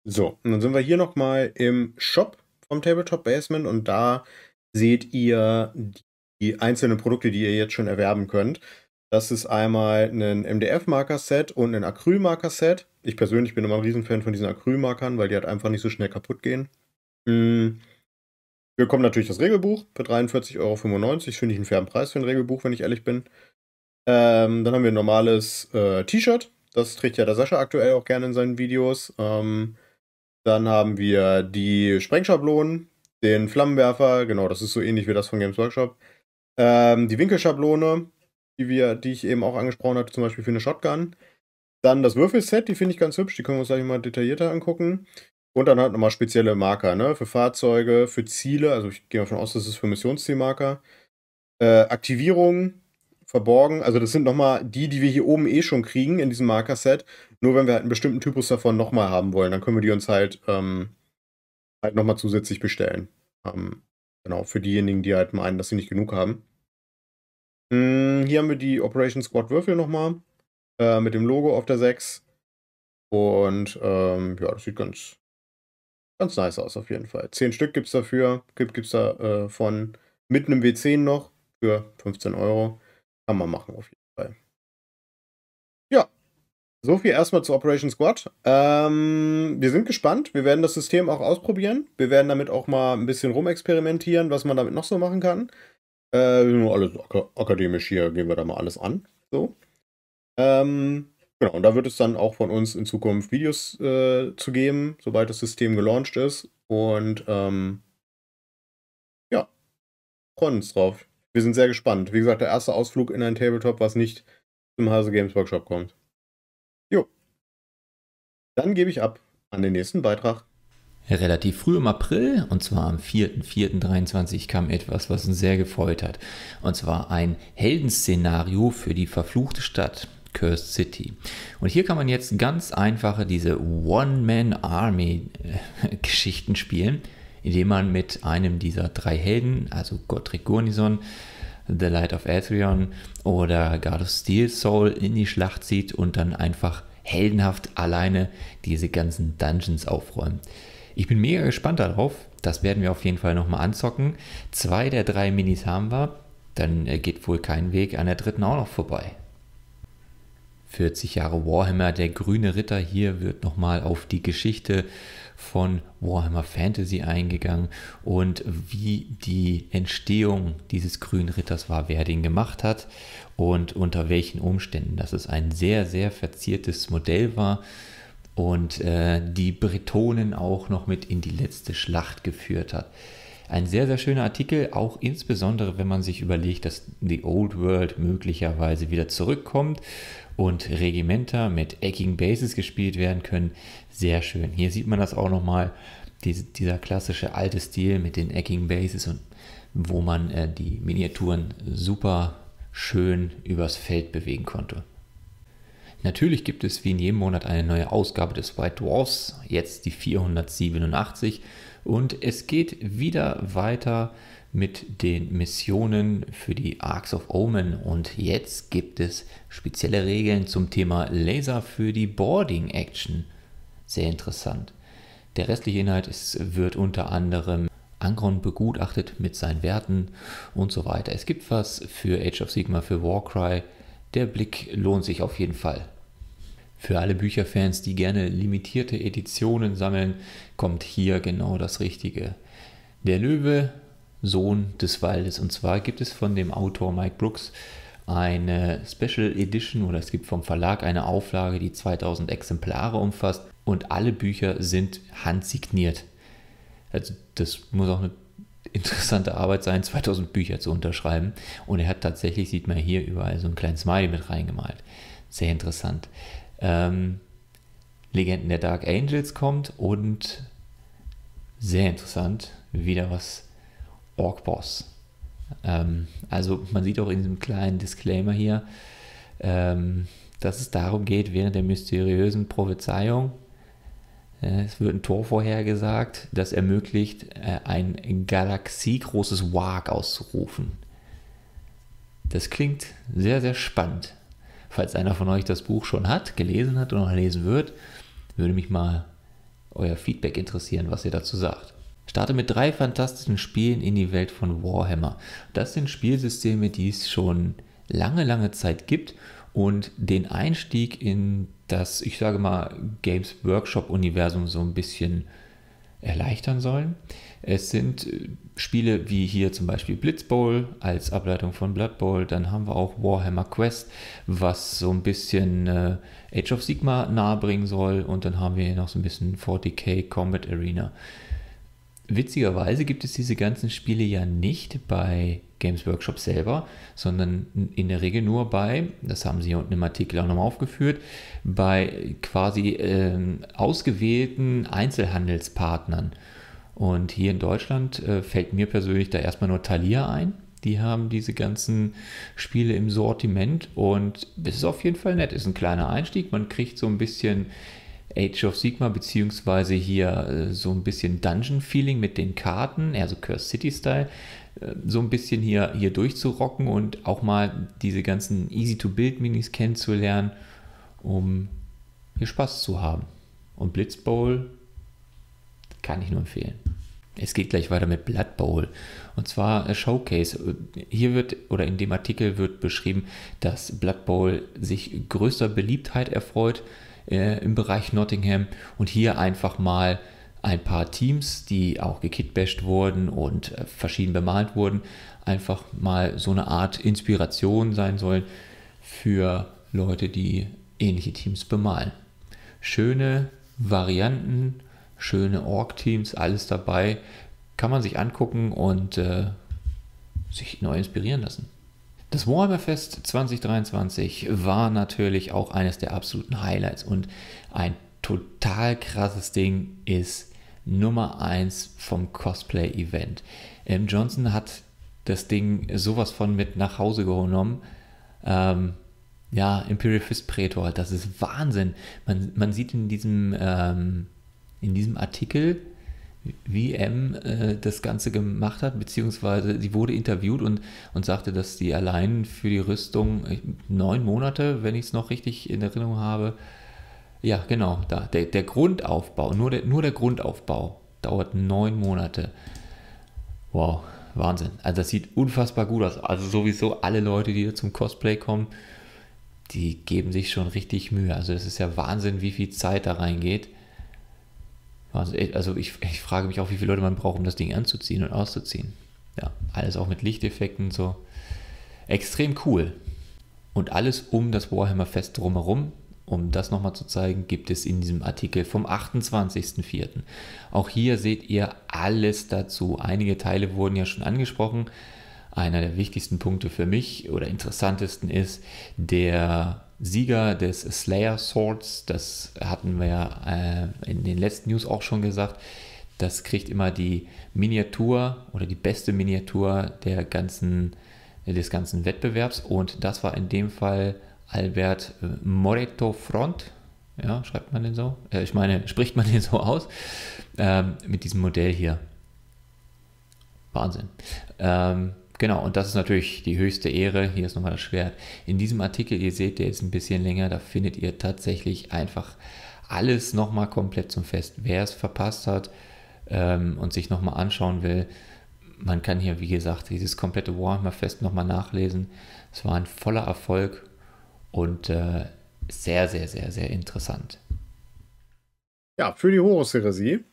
so. Und dann sind wir hier nochmal im Shop vom Tabletop Basement und da seht ihr die einzelnen Produkte, die ihr jetzt schon erwerben könnt. Das ist einmal ein MDF-Marker-Set und ein Acryl-Marker-Set. Ich persönlich bin immer ein Riesenfan von diesen Acryl-Markern, weil die halt einfach nicht so schnell kaputt gehen. Hm. Wir bekommen natürlich das Regelbuch für 43,95 Euro. Finde ich einen fairen Preis für ein Regelbuch, wenn ich ehrlich bin. Ähm, dann haben wir ein normales äh, T-Shirt. Das trägt ja der Sascha aktuell auch gerne in seinen Videos. Ähm, dann haben wir die Sprengschablonen, den Flammenwerfer, genau, das ist so ähnlich wie das von Games Workshop. Ähm, die Winkelschablone, die, wir, die ich eben auch angesprochen hatte, zum Beispiel für eine Shotgun. Dann das Würfelset, die finde ich ganz hübsch, die können wir uns gleich mal detaillierter angucken. Und dann halt nochmal spezielle Marker, ne? Für Fahrzeuge, für Ziele, also ich gehe davon aus, das ist für Missionszielmarker. Äh, Aktivierung, verborgen, also das sind nochmal die, die wir hier oben eh schon kriegen in diesem Marker-Set. Nur wenn wir halt einen bestimmten Typus davon nochmal haben wollen, dann können wir die uns halt, ähm, halt nochmal zusätzlich bestellen. Ähm, genau, für diejenigen, die halt meinen, dass sie nicht genug haben. Hm, hier haben wir die Operation Squad Würfel nochmal. Äh, mit dem Logo auf der 6. Und ähm, ja, das sieht ganz, Ganz nice aus auf jeden Fall. Zehn Stück gibt es dafür. Gibt es da äh, von mit einem W10 noch für 15 Euro. Kann man machen auf jeden Fall. Ja. So viel erstmal zu Operation Squad. Ähm, wir sind gespannt. Wir werden das System auch ausprobieren. Wir werden damit auch mal ein bisschen rumexperimentieren, was man damit noch so machen kann. Äh, nur alles ak akademisch hier gehen wir da mal alles an. So. Ähm, Genau, und da wird es dann auch von uns in Zukunft Videos äh, zu geben, sobald das System gelauncht ist. Und ähm, ja, freuen uns drauf. Wir sind sehr gespannt. Wie gesagt, der erste Ausflug in ein Tabletop, was nicht zum Hase Games Workshop kommt. Jo. Dann gebe ich ab an den nächsten Beitrag. Relativ früh im April, und zwar am 4.4.23, kam etwas, was uns sehr gefreut hat. Und zwar ein Heldenszenario für die verfluchte Stadt. Cursed City. Und hier kann man jetzt ganz einfache diese One-Man-Army-Geschichten spielen, indem man mit einem dieser drei Helden, also Godric Gurnison, The Light of Aetherion oder God of Steel Soul in die Schlacht zieht und dann einfach heldenhaft alleine diese ganzen Dungeons aufräumt. Ich bin mega gespannt darauf. Das werden wir auf jeden Fall nochmal anzocken. Zwei der drei Minis haben wir. Dann geht wohl kein Weg an der dritten auch noch vorbei. 40 Jahre Warhammer, der grüne Ritter. Hier wird nochmal auf die Geschichte von Warhammer Fantasy eingegangen und wie die Entstehung dieses grünen Ritters war, wer den gemacht hat und unter welchen Umständen. Dass es ein sehr, sehr verziertes Modell war und äh, die Bretonen auch noch mit in die letzte Schlacht geführt hat. Ein sehr, sehr schöner Artikel, auch insbesondere wenn man sich überlegt, dass The Old World möglicherweise wieder zurückkommt und Regimenter mit eckigen Bases gespielt werden können. Sehr schön. Hier sieht man das auch nochmal, diese, dieser klassische alte Stil mit den eckigen Bases und wo man äh, die Miniaturen super schön übers Feld bewegen konnte. Natürlich gibt es wie in jedem Monat eine neue Ausgabe des White Dwarfs, jetzt die 487 und es geht wieder weiter mit den Missionen für die Arcs of Omen. Und jetzt gibt es spezielle Regeln zum Thema Laser für die Boarding Action. Sehr interessant. Der restliche Inhalt ist, wird unter anderem Angron begutachtet mit seinen Werten und so weiter. Es gibt was für Age of Sigma, für Warcry. Der Blick lohnt sich auf jeden Fall. Für alle Bücherfans, die gerne limitierte Editionen sammeln, kommt hier genau das Richtige. Der Löwe Sohn des Waldes. Und zwar gibt es von dem Autor Mike Brooks eine Special Edition oder es gibt vom Verlag eine Auflage, die 2000 Exemplare umfasst und alle Bücher sind handsigniert. Also das muss auch eine interessante Arbeit sein, 2000 Bücher zu unterschreiben. Und er hat tatsächlich, sieht man hier überall so einen kleinen Smiley mit reingemalt. Sehr interessant. Ähm, Legenden der Dark Angels kommt und sehr interessant, wieder was Orc Boss. Ähm, also man sieht auch in diesem kleinen Disclaimer hier, ähm, dass es darum geht, während der mysteriösen Prophezeiung, äh, es wird ein Tor vorhergesagt, das ermöglicht, äh, ein galaxiegroßes Wag auszurufen. Das klingt sehr, sehr spannend. Falls einer von euch das Buch schon hat, gelesen hat und noch lesen wird, würde mich mal euer Feedback interessieren, was ihr dazu sagt. Starte mit drei fantastischen Spielen in die Welt von Warhammer. Das sind Spielsysteme, die es schon lange, lange Zeit gibt und den Einstieg in das, ich sage mal, Games Workshop-Universum so ein bisschen erleichtern sollen. Es sind äh, Spiele wie hier zum Beispiel Blitzbowl als Ableitung von Blood Bowl. Dann haben wir auch Warhammer Quest, was so ein bisschen äh, Age of Sigma nahebringen soll. Und dann haben wir hier noch so ein bisschen 40k Combat Arena. Witzigerweise gibt es diese ganzen Spiele ja nicht bei Games Workshop selber, sondern in der Regel nur bei, das haben sie hier unten im Artikel auch nochmal aufgeführt, bei quasi äh, ausgewählten Einzelhandelspartnern. Und hier in Deutschland äh, fällt mir persönlich da erstmal nur Thalia ein. Die haben diese ganzen Spiele im Sortiment und es ist auf jeden Fall nett. Ist ein kleiner Einstieg. Man kriegt so ein bisschen Age of Sigma, beziehungsweise hier äh, so ein bisschen Dungeon-Feeling mit den Karten, also Curse City-Style, äh, so ein bisschen hier, hier durchzurocken und auch mal diese ganzen Easy-to-Build-Minis kennenzulernen, um hier Spaß zu haben. Und Blitz Bowl kann ich nur empfehlen. Es geht gleich weiter mit Blood Bowl. Und zwar Showcase. Hier wird, oder in dem Artikel wird beschrieben, dass Blood Bowl sich größter Beliebtheit erfreut äh, im Bereich Nottingham und hier einfach mal ein paar Teams, die auch gekitbasht wurden und äh, verschieden bemalt wurden, einfach mal so eine Art Inspiration sein sollen für Leute, die ähnliche Teams bemalen. Schöne Varianten, schöne Org-Teams, alles dabei. Kann man sich angucken und äh, sich neu inspirieren lassen. Das Warhammer Fest 2023 war natürlich auch eines der absoluten Highlights und ein total krasses Ding ist Nummer 1 vom Cosplay-Event. M. Johnson hat das Ding sowas von mit nach Hause genommen. Ähm, ja, Imperial Fist Praetor, das ist Wahnsinn. Man, man sieht in diesem, ähm, in diesem Artikel, wie M äh, das Ganze gemacht hat, beziehungsweise sie wurde interviewt und, und sagte, dass die allein für die Rüstung neun Monate, wenn ich es noch richtig in Erinnerung habe, ja, genau, da, der, der Grundaufbau, nur der, nur der Grundaufbau dauert neun Monate. Wow, Wahnsinn. Also das sieht unfassbar gut aus. Also sowieso alle Leute, die zum Cosplay kommen, die geben sich schon richtig Mühe. Also es ist ja Wahnsinn, wie viel Zeit da reingeht. Also ich, ich frage mich auch, wie viele Leute man braucht, um das Ding anzuziehen und auszuziehen. Ja, alles auch mit Lichteffekten so. Extrem cool. Und alles um das Warhammer Fest drumherum. Um das nochmal zu zeigen, gibt es in diesem Artikel vom 28.04. Auch hier seht ihr alles dazu. Einige Teile wurden ja schon angesprochen. Einer der wichtigsten Punkte für mich oder interessantesten ist der Sieger des Slayer Swords. Das hatten wir ja äh, in den letzten News auch schon gesagt. Das kriegt immer die Miniatur oder die beste Miniatur der ganzen, des ganzen Wettbewerbs. Und das war in dem Fall Albert äh, Moreto Front. Ja, schreibt man den so? Äh, ich meine, spricht man den so aus? Ähm, mit diesem Modell hier. Wahnsinn. Ähm, genau, und das ist natürlich die höchste Ehre. Hier ist nochmal das Schwert. In diesem Artikel, ihr seht, der ist ein bisschen länger, da findet ihr tatsächlich einfach alles nochmal komplett zum Fest. Wer es verpasst hat ähm, und sich nochmal anschauen will, man kann hier, wie gesagt, dieses komplette Warhammer Fest nochmal nachlesen. Es war ein voller Erfolg und äh, sehr, sehr, sehr, sehr interessant. Ja, für die Horus-Heresie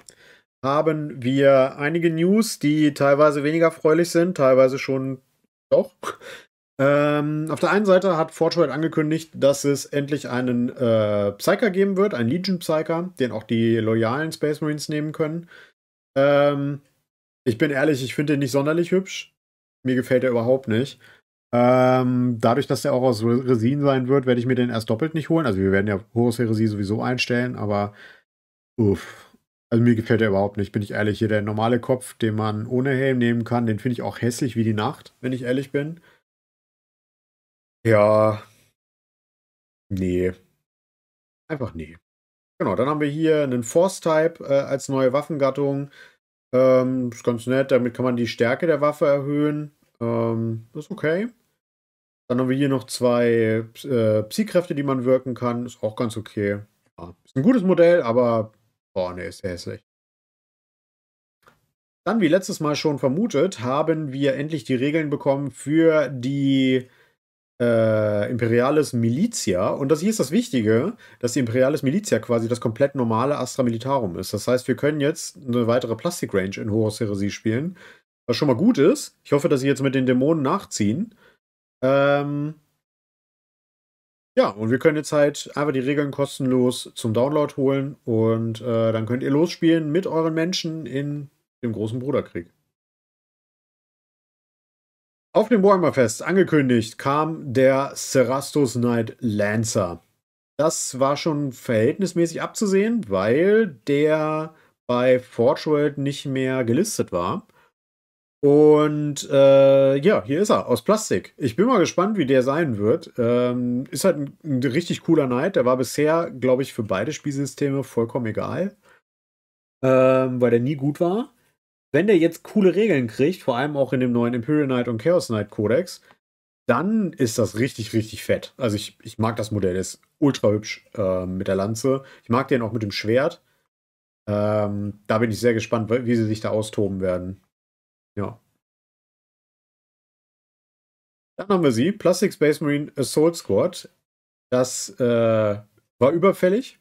haben wir einige News, die teilweise weniger erfreulich sind, teilweise schon doch. Ähm, auf der einen Seite hat Fortune angekündigt, dass es endlich einen äh, Psyker geben wird, einen Legion Psyker, den auch die loyalen Space Marines nehmen können. Ähm, ich bin ehrlich, ich finde den nicht sonderlich hübsch. Mir gefällt er überhaupt nicht. Ähm, dadurch, dass der auch aus Resin sein wird, werde ich mir den erst doppelt nicht holen. Also wir werden ja Horus Heresie sowieso einstellen, aber uff. Also mir gefällt er überhaupt nicht, bin ich ehrlich. Hier der normale Kopf, den man ohne Helm nehmen kann, den finde ich auch hässlich wie die Nacht, wenn ich ehrlich bin. Ja. Nee. Einfach nee. Genau, dann haben wir hier einen Force-Type äh, als neue Waffengattung. Ähm, ist ganz nett, damit kann man die Stärke der Waffe erhöhen. Ähm, ist okay. Dann haben wir hier noch zwei äh, Psy-Kräfte, die man wirken kann. Ist auch ganz okay. Ja, ist ein gutes Modell, aber boah, ne, ist hässlich. Dann, wie letztes Mal schon vermutet, haben wir endlich die Regeln bekommen für die äh, Imperialis Militia. Und das hier ist das Wichtige, dass die Imperialis Militia quasi das komplett normale Astra Militarum ist. Das heißt, wir können jetzt eine weitere Plastik-Range in Horus Heresie spielen. Was schon mal gut ist. Ich hoffe, dass sie jetzt mit den Dämonen nachziehen. Ähm ja, und wir können jetzt halt einfach die Regeln kostenlos zum Download holen und äh, dann könnt ihr losspielen mit euren Menschen in dem großen Bruderkrieg. Auf dem Warhammer Fest angekündigt kam der Cerastus Knight Lancer. Das war schon verhältnismäßig abzusehen, weil der bei Forge World nicht mehr gelistet war. Und äh, ja, hier ist er, aus Plastik. Ich bin mal gespannt, wie der sein wird. Ähm, ist halt ein, ein, richtig cooler Knight. Der war bisher, glaube ich, für beide Spielsysteme vollkommen egal. Ähm, weil der nie gut war wenn der jetzt coole Regeln kriegt, vor allem auch in dem neuen Imperial Knight und Chaos Knight Codex, dann ist das richtig, richtig fett. Also ich, ich mag das Modell, der ist ultra hübsch äh, mit der Lanze. Ich mag den auch mit dem Schwert. Ähm, da bin ich sehr gespannt, wie sie sich da austoben werden. Ja. Dann haben wir sie, Plastic Space Marine Assault Squad. Das äh, war überfällig.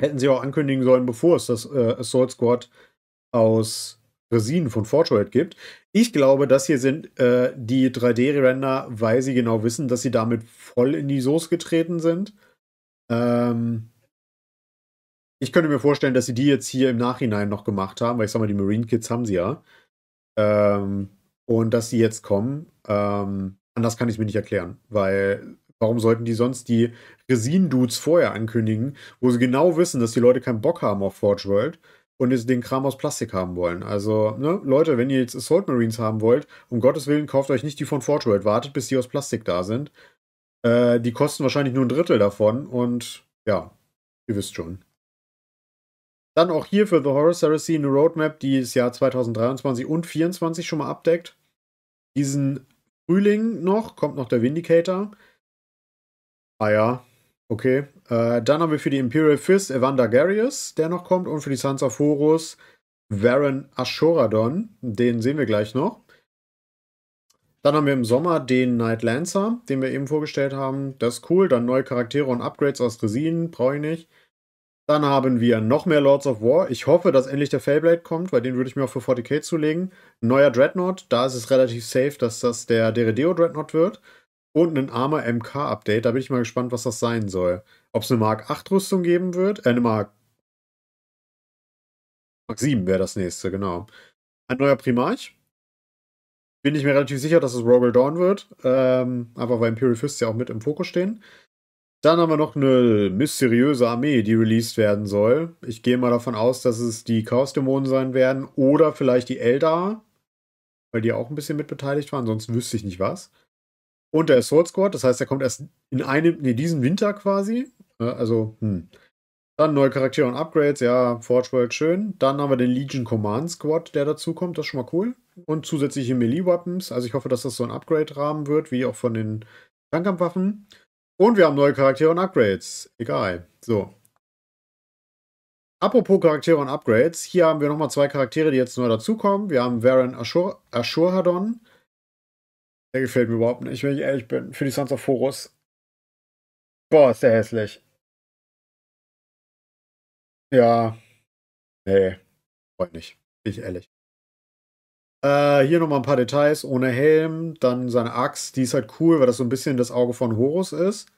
Hätten sie auch ankündigen sollen, bevor es das äh, Assault Squad aus Resinen von Fortroid gibt. Ich glaube, das hier sind äh, die 3D-Render, weil sie genau wissen, dass sie damit voll in die Soße getreten sind. Ähm, ich könnte mir vorstellen, dass sie die jetzt hier im Nachhinein noch gemacht haben, weil ich sag mal, die Marine Kids haben sie ja. Ähm, und dass sie jetzt kommen, ähm, anders kann ich es mir nicht erklären, weil warum sollten die sonst die Resin-Dudes vorher ankündigen, wo sie genau wissen, dass die Leute keinen Bock haben auf Forge World und jetzt den Kram aus Plastik haben wollen. Also, ne, Leute, wenn ihr jetzt Assault Marines haben wollt, um Gottes Willen kauft euch nicht die von Forge World, wartet, bis die aus Plastik da sind. Äh, die kosten wahrscheinlich nur ein Drittel davon und ja, ihr wisst schon. Dann auch hier für The Horus Heresy eine Roadmap, die das Jahr 2023 und 2024 schon mal abdeckt. Diesen Frühling noch kommt noch der Vindicator. Ah ja, okay. Äh, dann haben wir für die Imperial Fist Evander Garius, der noch kommt, und für die Sons of Horus Varen Ashoradon. Den sehen wir gleich noch. Dann haben wir im Sommer den Night Lancer, den wir eben vorgestellt haben. Das ist cool. Dann neue Charaktere und Upgrades aus Resin, brauche ich nicht. Dann haben wir noch mehr Lords of War. Ich hoffe, dass endlich der Fellblade kommt, weil den würde ich mir auch für 40k zulegen. neuer Dreadnought, da ist es relativ safe, dass das der Deredeo Dreadnought wird. Und ein Armor MK Update, da bin ich mal gespannt, was das sein soll. Ob es eine Mark 8 Rüstung geben wird, äh, eine Mark, Mark 7 wäre das nächste, genau. Ein neuer Primarch. Bin ich mir relativ sicher, dass es Rogal Dawn wird. Ähm, einfach weil Imperial Fists ja auch mit im Fokus stehen. Dann haben wir noch eine mysteriöse Armee, die released werden soll. Ich gehe mal davon aus, dass es die Chaos-Dämonen sein werden oder vielleicht die Eldar, weil die auch ein bisschen mitbeteiligt waren, sonst wüsste ich nicht was. Und der Assault Squad, das heißt, der kommt erst in einem, nee, diesen Winter quasi. Also, hm. Dann neue Charaktere und Upgrades, ja, Forge World schön. Dann haben wir den Legion Command Squad, der dazu kommt, das ist schon mal cool. Und zusätzliche Melee-Weapons, also ich hoffe, dass das so ein Upgrade-Rahmen wird, wie auch von den Fernkampfwaffen. Und wir haben neue Charaktere und Upgrades. Egal. So. Apropos Charaktere und Upgrades, hier haben wir nochmal zwei Charaktere, die jetzt neu dazukommen. Wir haben Varen Ashur. Der gefällt mir überhaupt nicht, wenn ich ehrlich bin. Für die Sons of Horus. Boah, ist der hässlich. Ja. Nee. Freut nicht. Bin ich ehrlich. Äh, hier nochmal ein paar Details ohne Helm. Dann seine Axt, die ist halt cool, weil das so ein bisschen das Auge von Horus ist.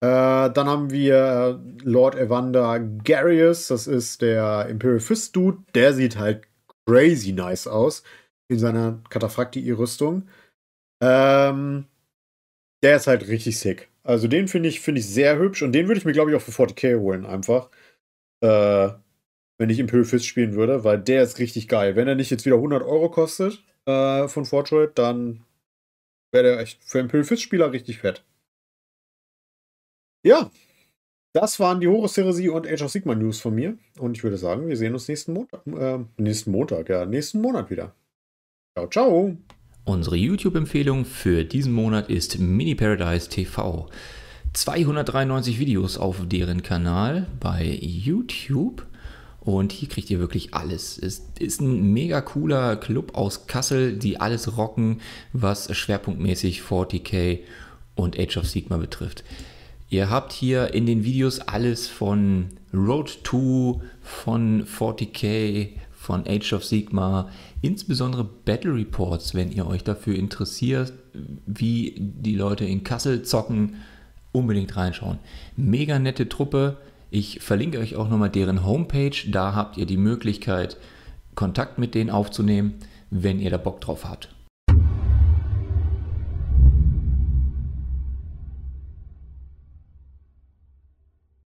Äh, dann haben wir Lord Evander Garius, das ist der Imperial Fist Dude. Der sieht halt crazy nice aus in seiner Kataphractii-Rüstung. Ähm, der ist halt richtig sick. Also den finde ich, find ich sehr hübsch und den würde ich mir, glaube ich, auch für 40k holen, einfach. Äh, wenn ich Imperial Fist spielen würde, weil der ist richtig geil. Wenn er nicht jetzt wieder 100 Euro kostet äh, von Fortschritt, dann wäre der echt für Imperial Fist Spieler richtig fett. Ja, das waren die Horus Heresie und Age of Sigma News von mir. Und ich würde sagen, wir sehen uns nächsten Montag, äh, nächsten Montag, ja, nächsten Monat wieder. Ciao, ciao. Unsere YouTube-Empfehlung für diesen Monat ist Mini Paradise TV. 293 Videos auf deren Kanal bei YouTube. Und hier kriegt ihr wirklich alles. Es ist ein mega cooler Club aus Kassel, die alles rocken, was schwerpunktmäßig 40k und Age of Sigma betrifft. Ihr habt hier in den Videos alles von Road 2, von 40k, von Age of Sigma, insbesondere Battle Reports, wenn ihr euch dafür interessiert, wie die Leute in Kassel zocken, unbedingt reinschauen. Mega nette Truppe ich verlinke euch auch nochmal deren Homepage. Da habt ihr die Möglichkeit, Kontakt mit denen aufzunehmen, wenn ihr da Bock drauf habt.